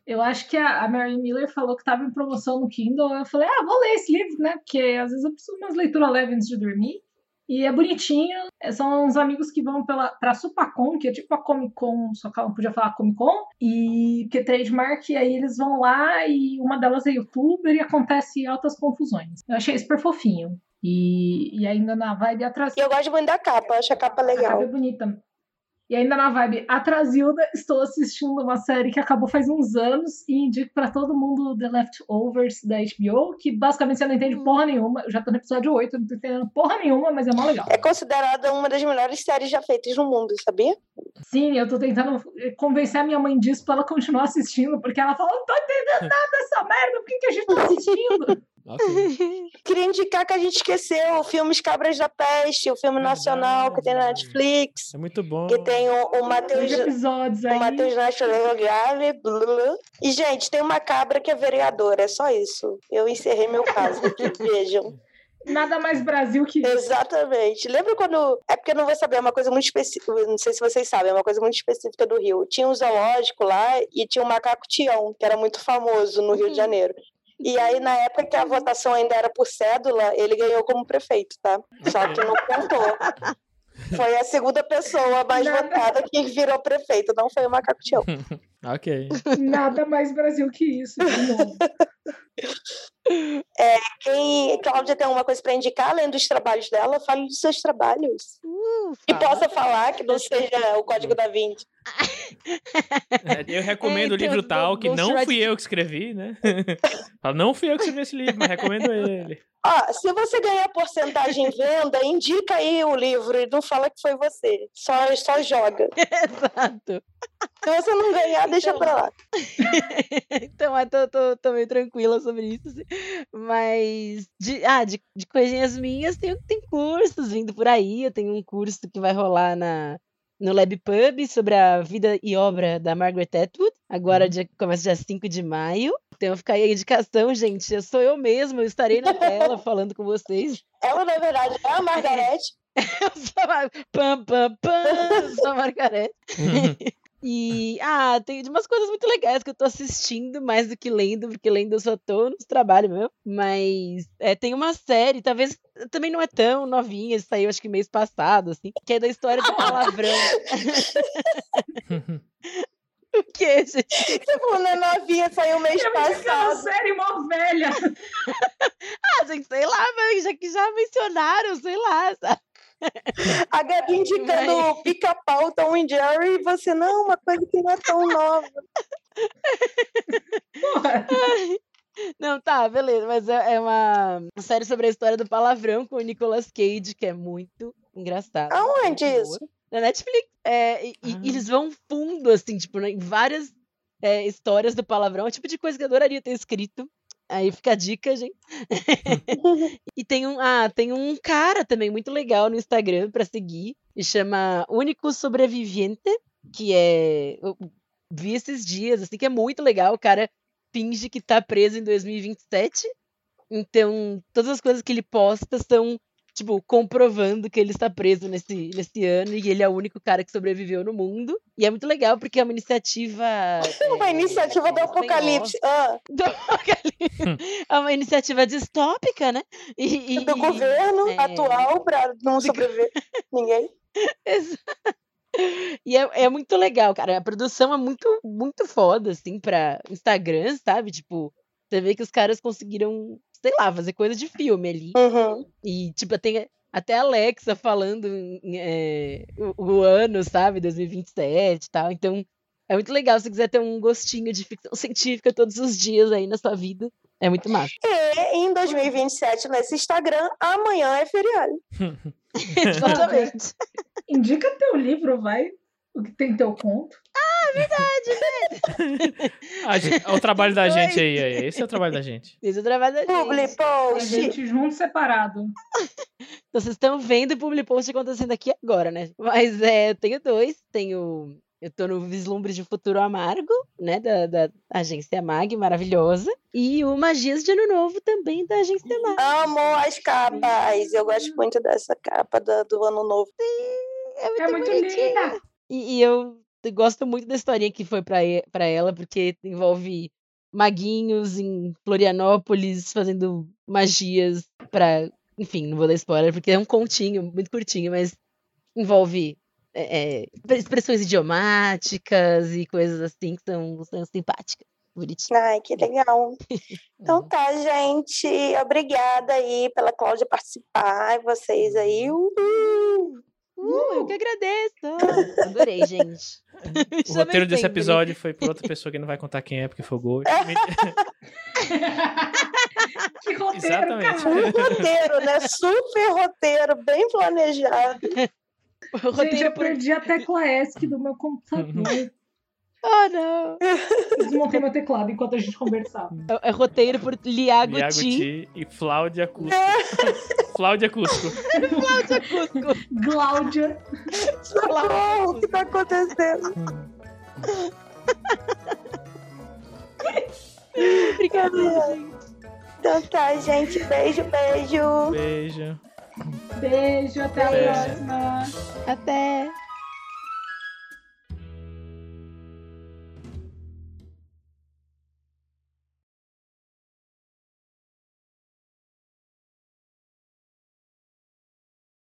Eu acho que a, a Mary Miller falou que estava em promoção no Kindle. Eu falei, ah, vou ler esse livro, né? Porque às vezes eu preciso de umas leituras leves antes de dormir. E é bonitinho. É, São uns amigos que vão pela, pra Supacon, que é tipo a Comic Con, só que ela não podia falar Comic Con. E que é trademark, e aí eles vão lá e uma delas é youtuber e acontece altas confusões. Eu achei super fofinho. E, e ainda na vibe atrás. E eu gosto muito da capa, acho a capa A capa é legal. bonita. E ainda na vibe Atrasilda, estou assistindo uma série que acabou faz uns anos e indico pra todo mundo The Leftovers da HBO, que basicamente você não entende porra nenhuma. Eu já tô no episódio 8, eu não tô entendendo porra nenhuma, mas é mó legal. É considerada uma das melhores séries já feitas no mundo, sabia? Sim, eu tô tentando convencer a minha mãe disso pra ela continuar assistindo, porque ela fala, não tô entendendo nada dessa merda, por que, que a gente tá assistindo? Ok. Queria indicar que a gente esqueceu o filme Os Cabras da Peste, o filme nacional que tem na. Netflix, É muito bom. que tem o, o Matheus. O. Matheus Nacho. E, gente, tem uma cabra que é vereadora, é só isso. Eu encerrei meu caso aqui, vejam. Nada mais Brasil que isso. Exatamente. Lembra quando. É porque eu não vou saber, é uma coisa muito específica. Não sei se vocês sabem, é uma coisa muito específica do Rio. Tinha um zoológico lá e tinha um macaco Tião, que era muito famoso no Rio de Uhum. Janeiro. E aí, na época que a votação ainda era por cédula, ele ganhou como prefeito, tá? Só que não contou. Foi a segunda pessoa mais Nada. votada que virou prefeito, não foi o macaco Tião. Ok. Nada mais Brasil que isso, de novo. Quem, Cláudia, tem alguma coisa para indicar, além dos trabalhos dela? Fale dos seus trabalhos. Uh, E possa falar que não seja o código da Vinci. É, Eu recomendo o então, livro do- tal, que não fui eu que escrevi, né? Não fui eu que escrevi esse livro, mas recomendo ele. Ó, se você ganhar porcentagem em venda, indica aí o livro e não fala que foi você. Só, só joga. Exato. Se você não ganhar, deixa Então- pra lá. então, eu tô, tô, tô meio tranquila sobre isso. assim. Mas, de, ah, de, de coisinhas minhas, tem, tem cursos vindo por aí. Eu tenho um curso que vai rolar na, no Lab Pub sobre a vida e obra da Margaret Atwood. Agora dia, começa dia 5 de maio. Então fica aí a indicação, gente. Eu sou eu mesma, eu estarei na tela falando com vocês. Ela, na verdade, é a Margarete. Eu sou a pam, pam, pam, sou a Margareth. E, ah, tem umas coisas muito legais que eu tô assistindo mais do que lendo, porque lendo eu só tô nos trabalhos mesmo. Mas é, tem uma série, talvez também não é tão novinha, saiu acho que mês passado, assim, que é da história do palavrão. o que, gente? Tipo, na novinha saiu mês Eu me aquela passado. série mó velha. Ah, gente, sei lá, mas já que já mencionaram, sei lá, sabe? A Gabi indicando pica-pau, Tom e Jerry, e você, não, uma coisa que não é tão nova. Porra. Não, tá, beleza, mas é, é uma série sobre a história do palavrão com o Nicolas Cage, que é muito engraçado. Aonde muito isso? Na Netflix. É, e, e Ah. eles vão fundo, assim, tipo, em várias é, histórias do palavrão. É o tipo de coisa que eu adoraria ter escrito. Aí fica a dica, gente. e tem um, ah, tem um cara também muito legal no Instagram pra seguir, que chama Único Sobreviviente, que é. Eu vi esses dias, assim, que é muito legal. O cara finge que tá preso em 2027. Então, todas as coisas que ele posta são, tipo, comprovando que ele está preso nesse, nesse ano e ele é o único cara que sobreviveu no mundo. E é muito legal porque é uma iniciativa. Uma é, iniciativa do é, apocalipse. Ah, do apocalipse. É uma iniciativa distópica, né? E, e- do e- governo é. atual pra não sobreviver ninguém. Exato. E é, é muito legal, cara. A produção é muito, muito foda, assim, pra Instagram, sabe? Tipo, você vê que os caras conseguiram, sei lá, fazer coisa de filme ali. Uhum. E, tipo, tem até a Alexa falando em, é, o, o ano, sabe? 2027 e tal. Então, é muito legal se você quiser ter um gostinho de ficção científica todos os dias aí na sua vida. É muito massa. E em 2027, nesse Instagram, amanhã é feriado. Exatamente. Indica teu livro, vai. O que tem teu conto. A gente- é o trabalho da gente aí, aí. Esse é o trabalho da gente. Esse é o trabalho da Publi gente. A post. gente junto separado. Então, vocês estão vendo o public post acontecendo aqui agora, né? Mas é, eu tenho dois. Tenho. Eu tô no Vislumbre de Futuro Amargo, né? Da, da agência Mag, maravilhosa. E o Magias de Ano Novo também da agência Mag. Amo as capas. Eu gosto muito dessa capa da- do ano novo. É muito, É muito linda. E, e eu gosto muito da historinha que foi pra, pra ela, porque envolve maguinhos em Florianópolis fazendo magias pra. Enfim, não vou dar spoiler, porque é um continho muito curtinho, mas envolve é, é, expressões idiomáticas e coisas assim que são, são simpáticas. Bonitinho. Ai, que legal. Então tá, gente. Obrigada aí pela Cláudia participar. E vocês aí. Uhul. Uh, eu que agradeço! Adorei, gente. O chamem roteiro desse episódio foi por outra pessoa que não vai contar quem é, porque foi o Ghost. que roteiro, Exatamente. cara. Um roteiro, né? Super roteiro, bem planejado. O Gente, eu por... perdi a tecla ESC do meu computador. Oh, não! Eu desmontei meu teclado enquanto a gente conversava. É, é roteiro por Liago Liago Ti. Ti e Flávia Cusco. Flávia Cusco. Cusco. Gláudia. Socorro, o que tá acontecendo? Obrigada, gente. Então tá, gente. Beijo, beijo. Beijo. Beijo, até a Beijo. próxima. Até.